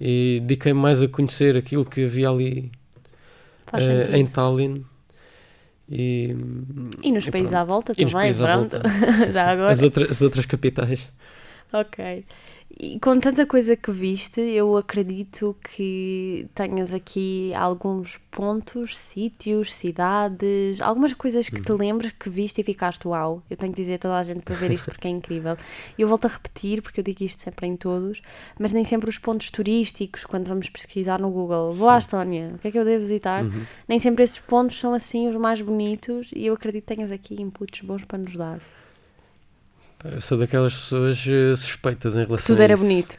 e dediquei mais a conhecer aquilo que havia ali
sentido.
em Tallinn. E,
E nos
e
países
pronto.
à volta
E
também,
países à
pronto.
volta.
Já agora.
As, outra, as outras capitais.
Ok. E com tanta coisa que viste, eu acredito que tenhas aqui alguns pontos, sítios, cidades, algumas coisas que te
Uhum.
lembres que viste e ficaste uau. Eu tenho que dizer a toda a gente para ver isto porque é incrível. E eu volto a repetir, porque eu digo isto sempre em todos, mas nem sempre os pontos turísticos, quando vamos pesquisar no Google, vou à
Sim.
Estónia, o que é que eu devo visitar?
Uhum.
Nem sempre esses pontos são assim os mais bonitos e eu acredito que tenhas aqui inputs bons para nos dar.
Eu sou daquelas pessoas eh, suspeitas em relação
Tudo
a
era
isso.
bonito,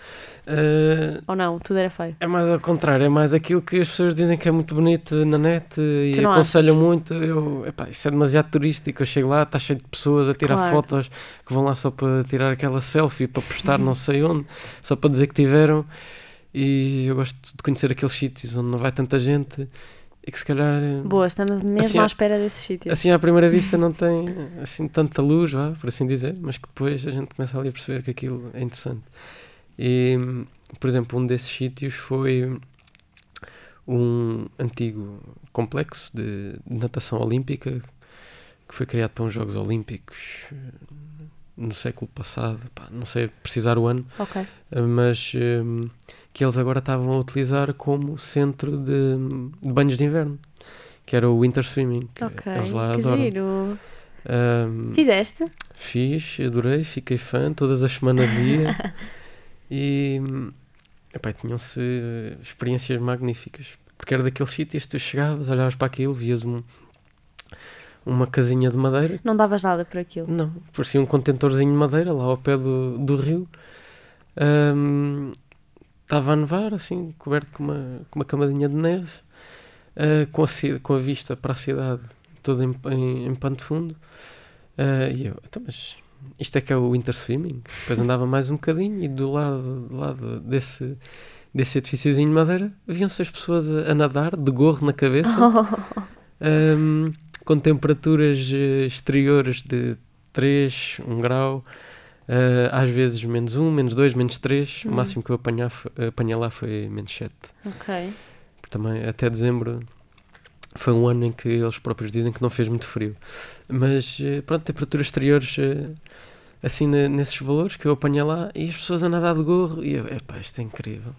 Eh,
ou não? Tudo era feio.
é mais ao contrário, é mais aquilo que as pessoas dizem que é muito bonito na net e
Tu não
aconselham muito. Eu, epá, isso é demasiado turístico. Eu chego lá, está cheio de pessoas a tirar
Claro.
fotos que vão lá só para tirar aquela selfie, para postar não sei onde, só para dizer que tiveram. E eu gosto de conhecer aqueles sítios onde não vai tanta gente e que se calhar.
Boa, estamos mesmo
Assim,
à espera desses sítios.
Assim, à primeira vista, não tem assim tanta luz, vá, por assim dizer, mas que depois a gente começa ali a perceber que aquilo é interessante. E, por exemplo, um desses sítios foi um antigo complexo de, de natação olímpica que foi criado para uns Jogos Olímpicos eh, no século passado, pá, não sei precisar o ano,
Ok.
eh, mas eh, que eles agora estavam a utilizar como centro de, de banhos de inverno, que era o Winter Swimming. que
Ok.
Eles lá
que
adoram.
giro.
Ahm,
Fizeste?
fiz, adorei, fiquei fã, todas as semanas ia e epá, tinham-se experiências magníficas. Porque era daqueles sítios que tu chegavas, olhavas para aquilo, vias um, uma casinha de madeira.
Não davas nada por aquilo.
Não, parecia um contentorzinho de madeira lá ao pé do, do rio. Ahm, Estava a nevar, assim, coberto com uma, com uma camadinha de neve, ah, com, a, com a vista para a cidade toda em, em, em pano de fundo. Ah, e eu, então, mas isto é que é o Winter Swimming? Depois andava mais um bocadinho e do lado, do lado desse, desse edifíciozinho de madeira viam-se as pessoas a, a nadar de gorro na cabeça. Ahm, com temperaturas eh, exteriores de 3, 1 grau, ah, às vezes menos 1, menos 2, menos 3.
Hum.
O máximo que eu apanhar apanhei lá foi menos 7.
ok.
Porque também até dezembro foi um ano em que eles próprios dizem que não fez muito frio. Mas eh, pronto, temperaturas exteriores eh, assim ne- nesses valores que eu apanhei lá e as pessoas a nadar de gorro e eu, epá, isto é incrível.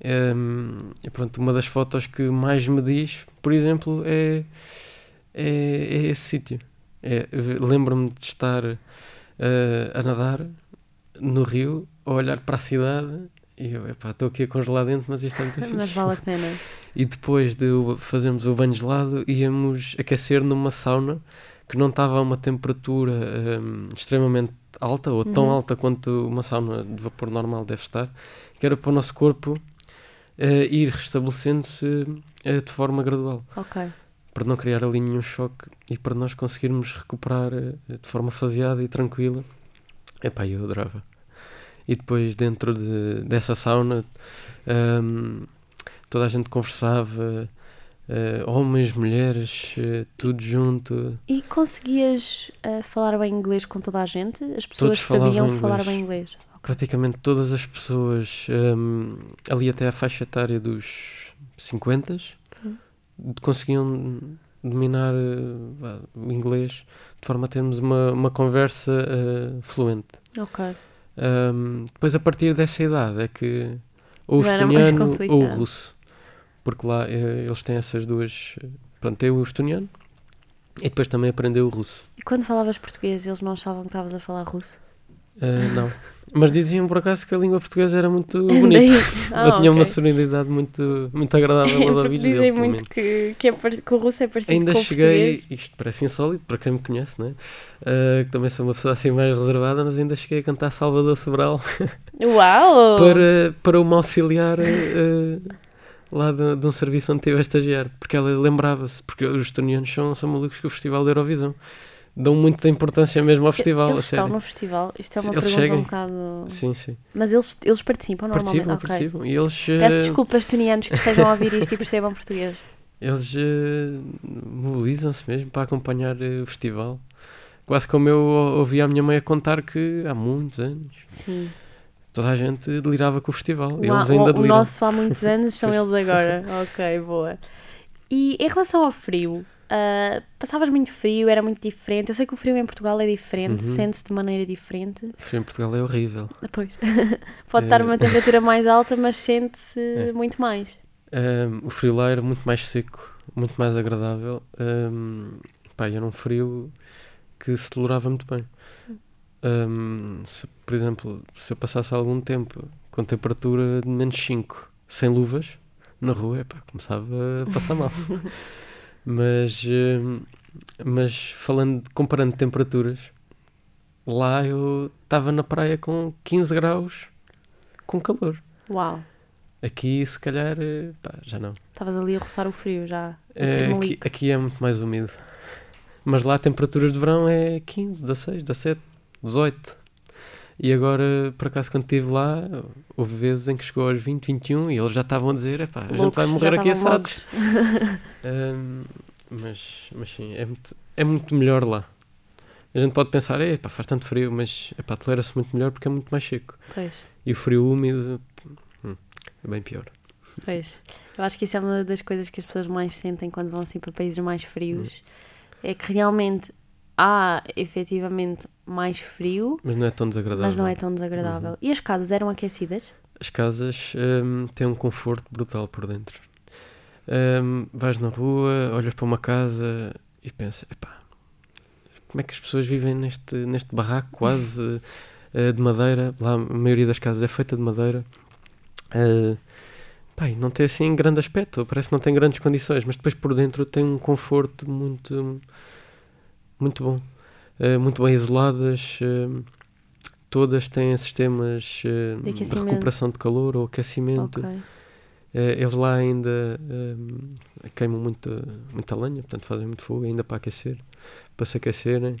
Ehm, e pronto, uma das fotos que mais me diz, por exemplo, é, é, é esse sítio. É, Lembro-me de estar a nadar no rio, a olhar para a cidade e eu, epá, estou aqui a congelar dentro, mas isto é muito
Mas
fixe.
vale a pena.
E depois de fazermos o banho gelado, íamos aquecer numa sauna que não estava a uma temperatura hum, extremamente alta, ou tão
Uhum.
alta quanto uma sauna de vapor normal deve estar, que era para o nosso corpo eh, ir restabelecendo-se eh, de forma gradual,
Ok.
Para não criar ali nenhum choque e para nós conseguirmos recuperar eh, de forma faseada e tranquila. Epá, eu adorava. E depois dentro de, dessa sauna hum, toda a gente conversava, eh, homens, mulheres, eh, tudo junto.
E conseguias eh, falar bem inglês com toda a gente? As pessoas sabiam
inglês.
falar bem inglês?
Praticamente todas as pessoas, hum, ali até a faixa etária dos 50,
Hum.
Conseguiam dominar eh, o inglês de forma a termos uma, uma conversa eh, fluente.
Ok.
Hum, depois, a partir dessa idade, é que ou o estoniano ou o russo, porque lá eh, eles têm essas duas. Pronto, tem o estoniano e depois também aprendeu o russo.
E quando falavas português, eles não achavam que estavas a falar russo?
Eh, não, mas diziam por acaso que a língua portuguesa era muito bonita.
Daí- Ah,
tinha uma
ok.
sonoridade muito, muito agradável aos ouvidos
dizem
dele, pelo
muito que, que, é que o russo é parecido
Ainda
com o
cheguei,
português.
isto parece insólito para quem me conhece, né? Eh, que também sou uma pessoa assim mais reservada, mas ainda cheguei a cantar Salvador Sobral
Uau!
para, para uma auxiliar eh, lá de, de um serviço onde estive a estagiar, porque ela lembrava-se, porque os estonianos são, são malucos com o Festival da Eurovisão. Dão muita importância mesmo ao festival,
Eles estão no festival. Isto é uma
Eles
pergunta
chegam.
um bocado.
Sim, sim.
Mas eles, eles participam normalmente.
Participam,
ok.
participam. E eles,
Peço
eh,
desculpas, tunianos, que estejam a ouvir isto e percebam português.
Eles eh, mobilizam-se mesmo para acompanhar eh, o festival. Quase como eu ou- ouvi a minha mãe a contar que há muitos anos
Sim.
toda a gente delirava com o festival.
O,
Eles ainda
o, o nosso há muitos anos são eles agora. ok, boa. E em relação ao frio, ah, passavas muito frio, era muito diferente. Eu sei que o frio em Portugal é diferente,
Uhum.
sente-se de maneira diferente.
O frio em Portugal é horrível.
Pois. Pode estar
É.
uma temperatura mais alta, mas sente-se
É.
muito mais.
Ahm, o frio lá era muito mais seco, muito mais agradável. Ahm, pá, era um frio que se tolerava muito bem. Ahm, se, por exemplo, se eu passasse algum tempo com temperatura de menos 5, sem luvas, na rua, epá, começava a passar mal. mas, ahm, mas falando, comparando temperaturas, lá eu estava na praia com 15 graus com calor.
Uau.
Aqui, se calhar, eh, pá, já não.
Estavas ali a roçar o frio já.
É, aqui,
termolico.
aqui é muito mais úmido. Mas lá, temperaturas de verão é 15, 16, 17, 18. E agora, por acaso, quando estive lá, houve vezes em que chegou aos 20, 21 e eles já estavam a dizer: epá, a gente vai morrer aqui assados. um, mas, mas sim, é muito, é muito melhor lá. A gente pode pensar: epá, faz tanto frio, mas epá, tolera-se muito melhor porque é muito mais seco.
Pois.
E o frio úmido hum, é bem pior.
Pois. Eu acho que isso é uma das coisas que as pessoas mais sentem quando vão assim para países mais frios. Hum. É que realmente há efetivamente mais frio.
Mas não é tão desagradável.
Mas não é tão desagradável. Uhum. E as casas eram aquecidas?
As casas um, têm um conforto brutal por dentro. Um, vais na rua, olhas para uma casa e pensas, epá, como é que as pessoas vivem neste, neste barraco quase uh, de madeira? Lá a maioria das casas é feita de madeira. Uh, Pai, não tem assim grande aspecto, parece que não tem grandes condições, mas depois por dentro tem um conforto muito muito bom. Uh, muito bem isoladas. Uh, todas têm sistemas uh, de, de, recuperação de calor ou aquecimento. Okay. eles lá ainda queimam muito, muita lenha, portanto fazem muito fogo ainda para aquecer, para se aquecerem.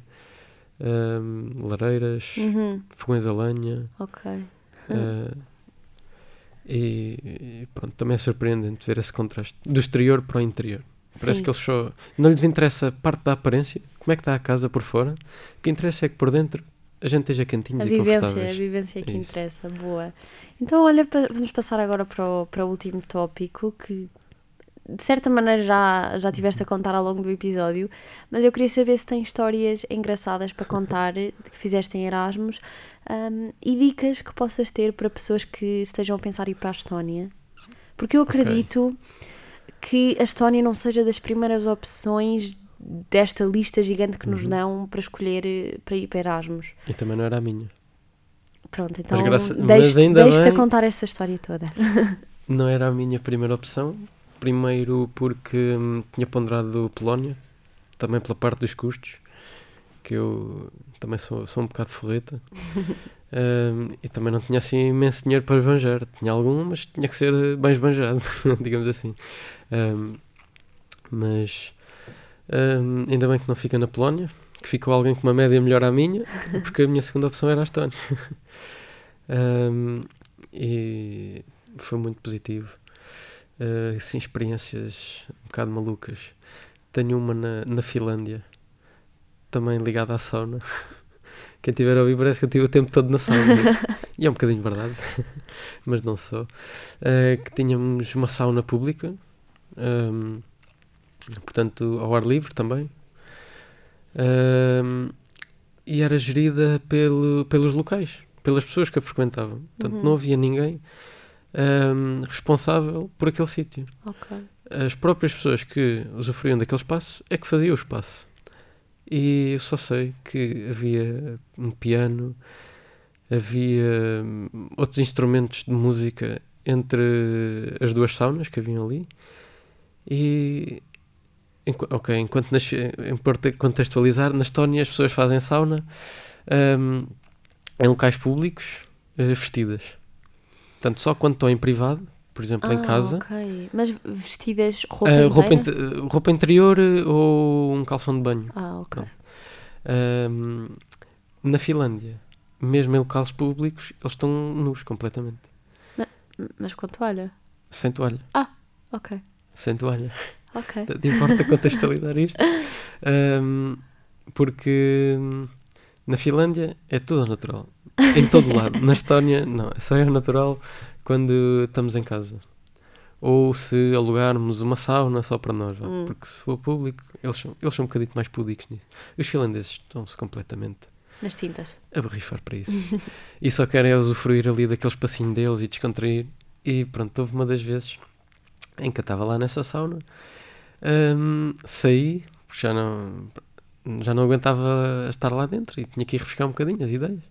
lareiras, uhum. fogões a lenha.
Ok.
E, e, pronto, também é surpreendente ver esse contraste do exterior para o interior. Parece Sim. que eles só. Não lhes interessa parte da aparência, como é que está a casa por fora. O que interessa é que por dentro a gente esteja quentinhos a e vivência, confortáveis.
A vivência é que é interessa, boa. Então, olha, vamos passar agora para o, para o último tópico que de certa maneira já, já tiveste a contar ao longo do episódio, mas eu queria saber se tem histórias engraçadas para contar que fizeste em Erasmus um, e dicas que possas ter para pessoas que estejam a pensar em ir para a Estónia. Porque eu acredito okay que a Estónia não seja das primeiras opções desta lista gigante que uhum. nos dão para escolher eh, para ir para Erasmus.
E também não era a minha.
Pronto, então deixe-te deixe contar essa história toda.
não era a minha primeira opção. Primeiro porque hum, tinha ponderado Polónia, também pela parte dos custos, que eu também sou, sou um bocado forreta. um, e também não tinha assim imenso dinheiro para esbanjar. Tinha algum, mas tinha que ser bem esbanjado, digamos assim. Um, mas ainda bem que não fica na Polónia, que ficou alguém com uma média melhor à minha, porque a minha segunda opção era a Estónia. e foi muito positivo. Uh, sim, experiências um bocado malucas. Tenho uma na, na Finlândia, também ligada à sauna. Quem tiver a ouvir parece que eu tive o tempo todo na sauna. e é um bocadinho verdade, mas não sou. Uh, que tínhamos uma sauna pública um, portanto, ao ar livre também. Um, e era gerida pelo, pelos locais, pelas pessoas que a frequentavam. Portanto, uhum. não havia ninguém um, responsável por aquele sítio.
Okay.
As próprias pessoas que usufruíam daquele espaço é que faziam o espaço. E eu só sei que havia um piano, havia outros instrumentos de música entre as duas saunas que haviam ali e ok, enquanto nas, importa contextualizar, na Estónia as pessoas fazem sauna um, em locais públicos uh, vestidas. Portanto, só quando estão em privado, por exemplo,
ah,
em casa.
Ok, mas vestidas roupa uh, roupa,
roupa, interior ou um calção de banho.
Ah, ok.
Um, na Finlândia, mesmo em locais públicos, eles estão nus completamente.
Mas, mas com toalha?
Sem toalha.
Ah, ok
sem toalha.
Ok.
Te importa contextualizar isto? Um, porque na Finlândia é tudo natural. Em todo lado. Na Estónia, não. Só é natural quando estamos em casa. Ou se alugarmos uma sauna só para nós. Hum. Porque se for público, eles são, eles são um bocadinho mais públicos nisso. Os finlandeses estão-se completamente
nas tintas.
A borrifar para isso. e só querem usufruir ali daquele espacinho deles e descontrair. E pronto, houve uma das vezes em que eu estava lá nessa sauna. Um, saí, porque já não, já não aguentava estar lá dentro e tinha que ir refrescar um bocadinho as ideias.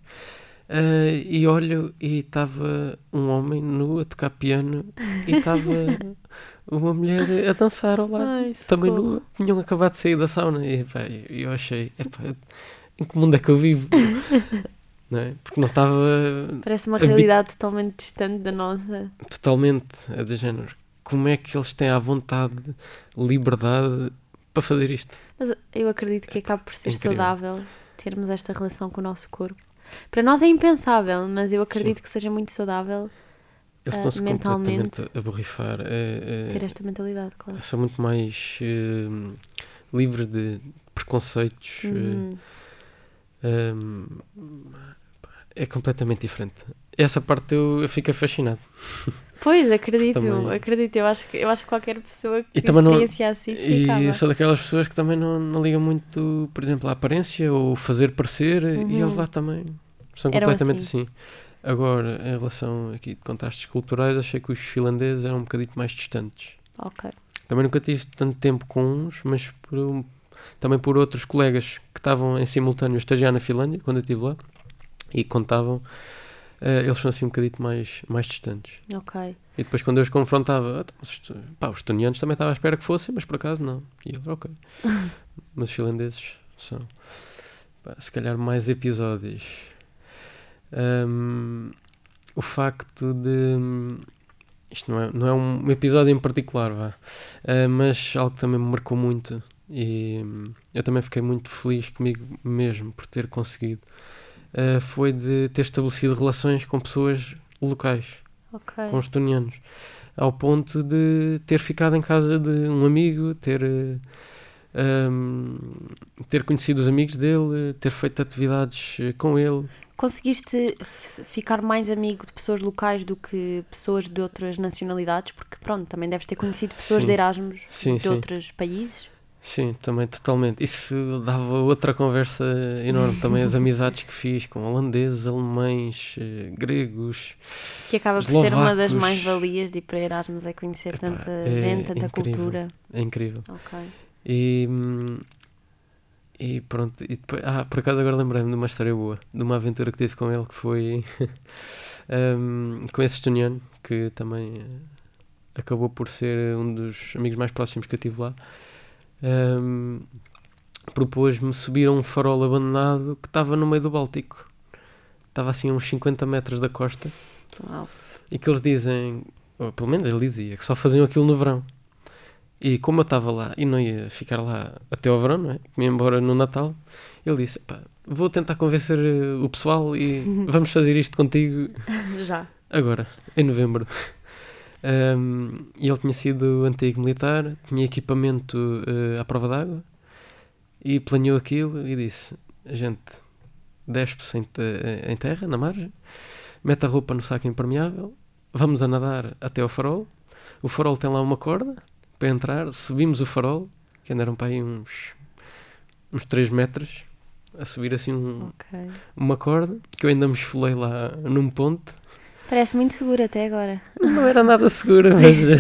Uh, e olho e estava um homem nu a tocar piano e estava uma mulher a dançar ao lado, Ai, também nua. Tinham acabado de sair da sauna e pá, eu achei, epá, em que mundo é que eu vivo? não é? Porque não estava.
Parece uma realidade totalmente distante da nossa.
Totalmente, é de género como é que eles têm à vontade, liberdade para fazer isto.
Mas eu acredito que acaba por ser é saudável termos esta relação com o nosso corpo. Para nós é impensável, mas eu acredito Sim. que seja muito saudável
eles estão-se uh, completamente a borrifar. É,
é, ter esta mentalidade, claro.
São muito mais uh, livres de preconceitos. Uhum. Uh, é completamente diferente. Essa parte eu, eu fico fascinado.
Pois, acredito, também... acredito. Eu acho, que, eu acho que qualquer pessoa que experienciasse
não, isso ficava. E eu sou daquelas pessoas que também não, não ligam muito, por exemplo, à aparência ou fazer parecer, uhum. e eles lá também são Eram completamente assim. assim. Agora, em relação aqui de contrastes culturais, achei que os finlandeses eram um bocadinho mais distantes.
Ok.
Também nunca tive tanto tempo com uns, mas por, também por outros colegas que estavam em simultâneo a estagiar na Finlândia, quando eu estive lá, e contavam, uh, eles são assim um bocadinho mais, mais distantes.
Ok.
E depois quando eu os confrontava, ah, os, pá, os estonianos também estava à espera que fossem, mas por acaso não. E eles, ok. mas os finlandeses são, pá, se calhar, mais episódios um, o facto de. Isto não é, não é um episódio em particular, vá, uh, mas algo que também me marcou muito e eu também fiquei muito feliz comigo mesmo por ter conseguido. Uh, foi de ter estabelecido relações com pessoas locais,
okay.
com estonianos, ao ponto de ter ficado em casa de um amigo, ter. Uh, um, ter conhecido os amigos dele, ter feito atividades com ele.
Conseguiste ficar mais amigo de pessoas locais do que pessoas de outras nacionalidades? Porque, pronto, também deves ter conhecido pessoas sim. de Erasmus sim, de sim. outros países.
Sim, também, totalmente. Isso dava outra conversa enorme. Também as amizades que fiz com holandeses, alemães, eh, gregos.
Que acaba por ser uma das mais-valias de ir para Erasmus, é conhecer Epá, tanta é gente, tanta incrível, cultura.
É incrível.
Ok.
E, e pronto, e depois, ah, por acaso agora lembrei-me de uma história boa, de uma aventura que tive com ele, que foi um, com esse estoniano, que também uh, acabou por ser um dos amigos mais próximos que eu tive lá. Um, Propôs-me subir a um farol abandonado que estava no meio do Báltico. Estava assim a uns 50 metros da costa.
Uau.
E que eles dizem, ou pelo menos ele dizia, que só faziam aquilo no verão. E como eu estava lá e não ia ficar lá até ao verão, não é? Me embora no Natal, ele disse: vou tentar convencer eh, o pessoal e vamos fazer isto contigo.
Já.
Agora, em novembro. Um, e ele tinha sido antigo militar, tinha equipamento uh, à prova d'água e planeou aquilo e disse: a gente despe-se em, em terra, na margem, mete a roupa no saco impermeável, vamos a nadar até ao farol. O farol tem lá uma corda para entrar, subimos o farol, que andaram para aí uns, uns 3 metros, a subir assim um, okay. uma corda, que eu ainda me esfolei lá num ponto.
Parece muito seguro até agora.
Não era nada seguro, mas. uh,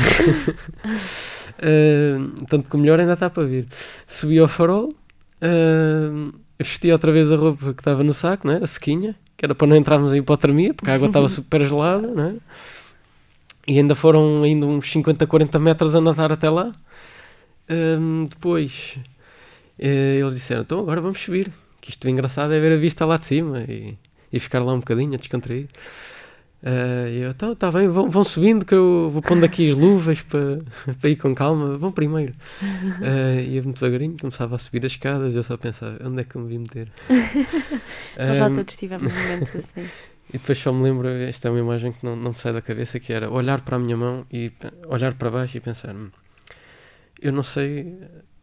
tanto que o melhor ainda está para vir. Subi ao farol, uh, vesti outra vez a roupa que estava no saco, não é? a sequinha, que era para não entrarmos em hipotermia, porque a água estava super gelada, não é? E ainda foram ainda uns 50, 40 metros a nadar até lá. Um, depois uh, eles disseram: então agora vamos subir. Que isto é engraçado é ver a vista lá de cima e, e ficar lá um bocadinho a descontrair. Uh, e eu, então, tá bem, vão, vão subindo que eu vou pondo aqui as luvas para, para ir com calma. Vão primeiro. Uh, ia muito devagarinho, começava a subir as escadas eu só pensava: onde é que eu me vi meter?
Nós já todos tivemos momentos assim.
E depois só me lembro, esta é uma imagem que não, não me sai da cabeça, que era olhar para a minha mão e olhar para baixo e pensar, hum, eu não sei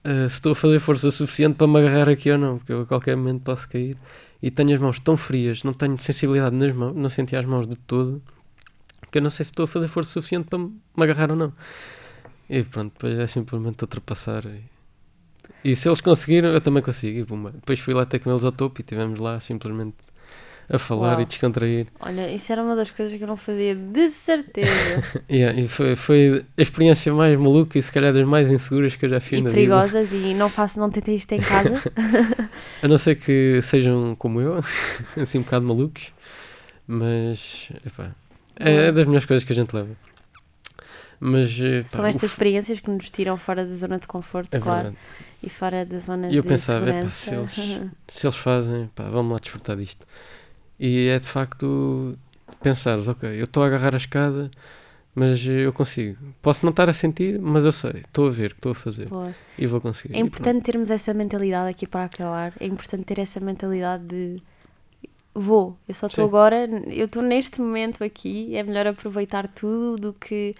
uh, se estou a fazer força suficiente para me agarrar aqui ou não, porque eu a qualquer momento posso cair. E tenho as mãos tão frias, não tenho sensibilidade nas mãos, não senti as mãos de todo, que eu não sei se estou a fazer força suficiente para me agarrar ou não. E pronto, depois é simplesmente ultrapassar. E, e se eles conseguiram, eu também consigo. E, depois fui lá até com eles ao topo e estivemos lá simplesmente a falar Uau. e descontrair.
Olha, isso era uma das coisas que eu não fazia de certeza.
yeah, e foi, foi a experiência mais maluca e se calhar das mais inseguras que eu já fiz
e
na
perigosas
vida.
e não faço, não tentei isto em casa.
a não ser que sejam como eu, assim um bocado malucos, mas epá, é das melhores coisas que a gente leva. Mas,
São estas experiências que nos tiram fora da zona de conforto, é claro, verdade. e fora da zona e eu de pensava, segurança.
Epá, se, eles, se eles fazem, pá, vamos lá desfrutar disto. E é de facto pensares, ok, eu estou a agarrar a escada, mas eu consigo. Posso não estar a sentir, mas eu sei, estou a ver o que estou a fazer Boa. e vou conseguir.
É importante termos essa mentalidade aqui para acabar. É importante ter essa mentalidade de vou. Eu só estou agora, eu estou neste momento aqui, é melhor aproveitar tudo do que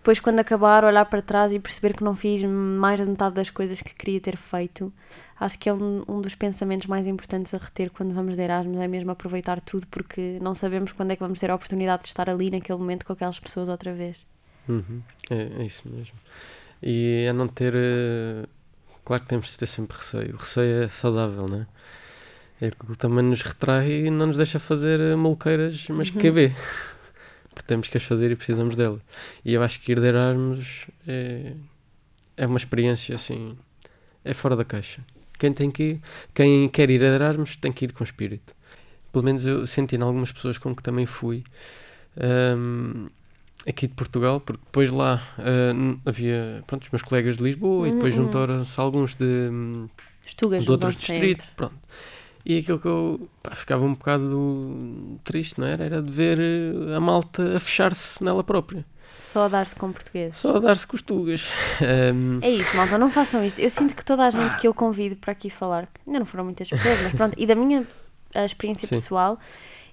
depois quando acabar olhar para trás e perceber que não fiz mais da metade das coisas que queria ter feito. Acho que é um, um dos pensamentos mais importantes a reter quando vamos de Erasmus, é mesmo aproveitar tudo porque não sabemos quando é que vamos ter a oportunidade de estar ali naquele momento com aquelas pessoas outra vez.
Uhum. É, é isso mesmo. E é não ter. eh, Claro que temos de ter sempre receio. O receio é saudável, não é? É que também nos retrai e não nos deixa fazer eh, maluqueiras, mas que
Uhum.
QB. Porque temos que as fazer e precisamos delas. E eu acho que ir de Erasmus é, é uma experiência assim. É fora da caixa. Quem tem que ir, quem quer ir a Erasmus tem que ir com espírito. Pelo menos eu senti em algumas pessoas com que também fui. ahm, aqui de Portugal, porque depois lá n- havia pronto, os meus colegas de Lisboa e depois
Uhum.
juntaram-se alguns de, hum,
Estugas
de outros distritos. Pronto. E aquilo que eu pá, ficava um bocado triste, não era? Era de ver eh, a malta a fechar-se nela própria.
Só a dar-se com português.
Só a dar-se costugas. Ahm,
É isso, malta, não façam isto. Eu sinto que toda a gente que eu convido para aqui falar, ainda não foram muitas pessoas, mas pronto, e da minha experiência
Sim.
pessoal,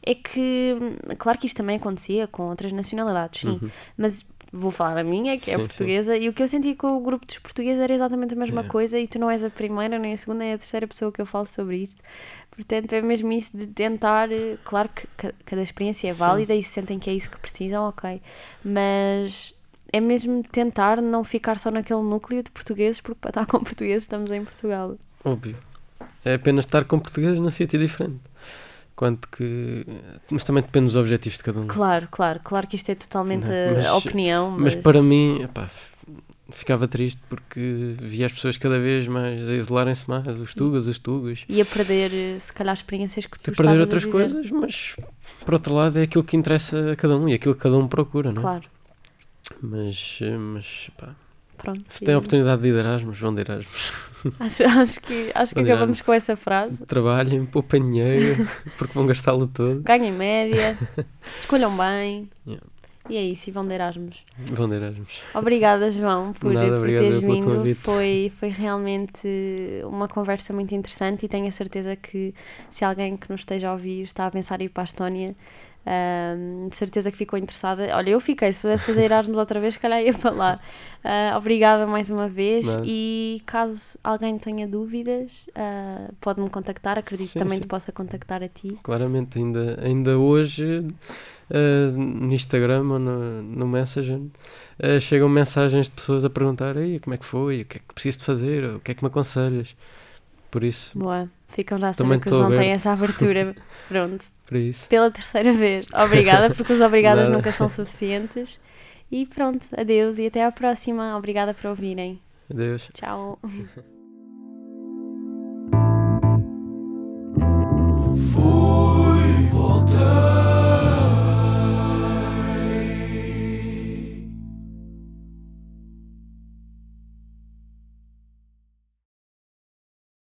é que, hum, claro que isto também acontecia com outras nacionalidades, sim,
uhum.
mas vou falar da minha, que é
Sim, sim.
portuguesa, e o que eu senti com o grupo dos portugueses era exatamente a mesma
É.
coisa, e tu não és a primeira, nem a segunda, nem a terceira pessoa que eu falo sobre isto. Portanto, é mesmo isso de tentar, eh, claro que ca- cada experiência é
Sim.
válida e se sentem que é isso que precisam, ok, mas é mesmo tentar não ficar só naquele núcleo de portugueses, porque para estar com portugueses estamos em Portugal.
Óbvio. É apenas estar com portugueses num sítio diferente. Quanto que. Mas também depende dos objetivos de cada um.
Claro, claro, claro que isto é totalmente
Não,
a-
mas-
a opinião, mas,
Mas para mim, epá, ficava triste porque via as pessoas cada vez mais a isolarem-se mais, os tugas, os tugas.
ia perder, eh, se calhar, experiências que tu
E perder
a
outras
viver.
coisas, mas por outro lado é aquilo que interessa a cada um e aquilo que cada um procura, não é?
Claro,
Mas, mas pá,
pronto.
se tem a oportunidade de ir de Erasmus, vão de Erasmus.
Acho, acho que, acho que acabamos com essa frase.
Trabalhem, poupem dinheiro, porque vão gastá-lo todo.
Ganhem média, escolham bem.
Yeah.
E é isso, e vão de Erasmus.
Vão de Erasmus.
Obrigada, João, por,
Nada,
por teres vindo. Foi, foi realmente uma conversa muito interessante e tenho a certeza que se alguém que nos esteja a ouvir está a pensar em ir para a Estónia, de certeza que ficou interessada. Olha, eu fiquei, se pudesse fazer Erasmus outra vez, se calhar ia para lá. Ah, obrigada mais uma vez e caso alguém tenha dúvidas, ah, pode-me contactar, acredito
Sim,
que também
sim.
te possa contactar a ti.
Claramente, ainda, ainda hoje, eh, no Instagram ou no, no Messenger, chegam mensagens de pessoas a perguntar Ei, como é que foi, o que é que preciso de fazer, o que é que me aconselhas. Por isso,
Boa, ficam já a saber que o
estou
João tem
aberto.
essa abertura. Pronto
para isso.
Pela terceira vez. Obrigada, porque os
obrigados
nunca são suficientes. E pronto, adeus e até à próxima. Obrigada por ouvirem.
Adeus.
Tchau. Fui, voltei.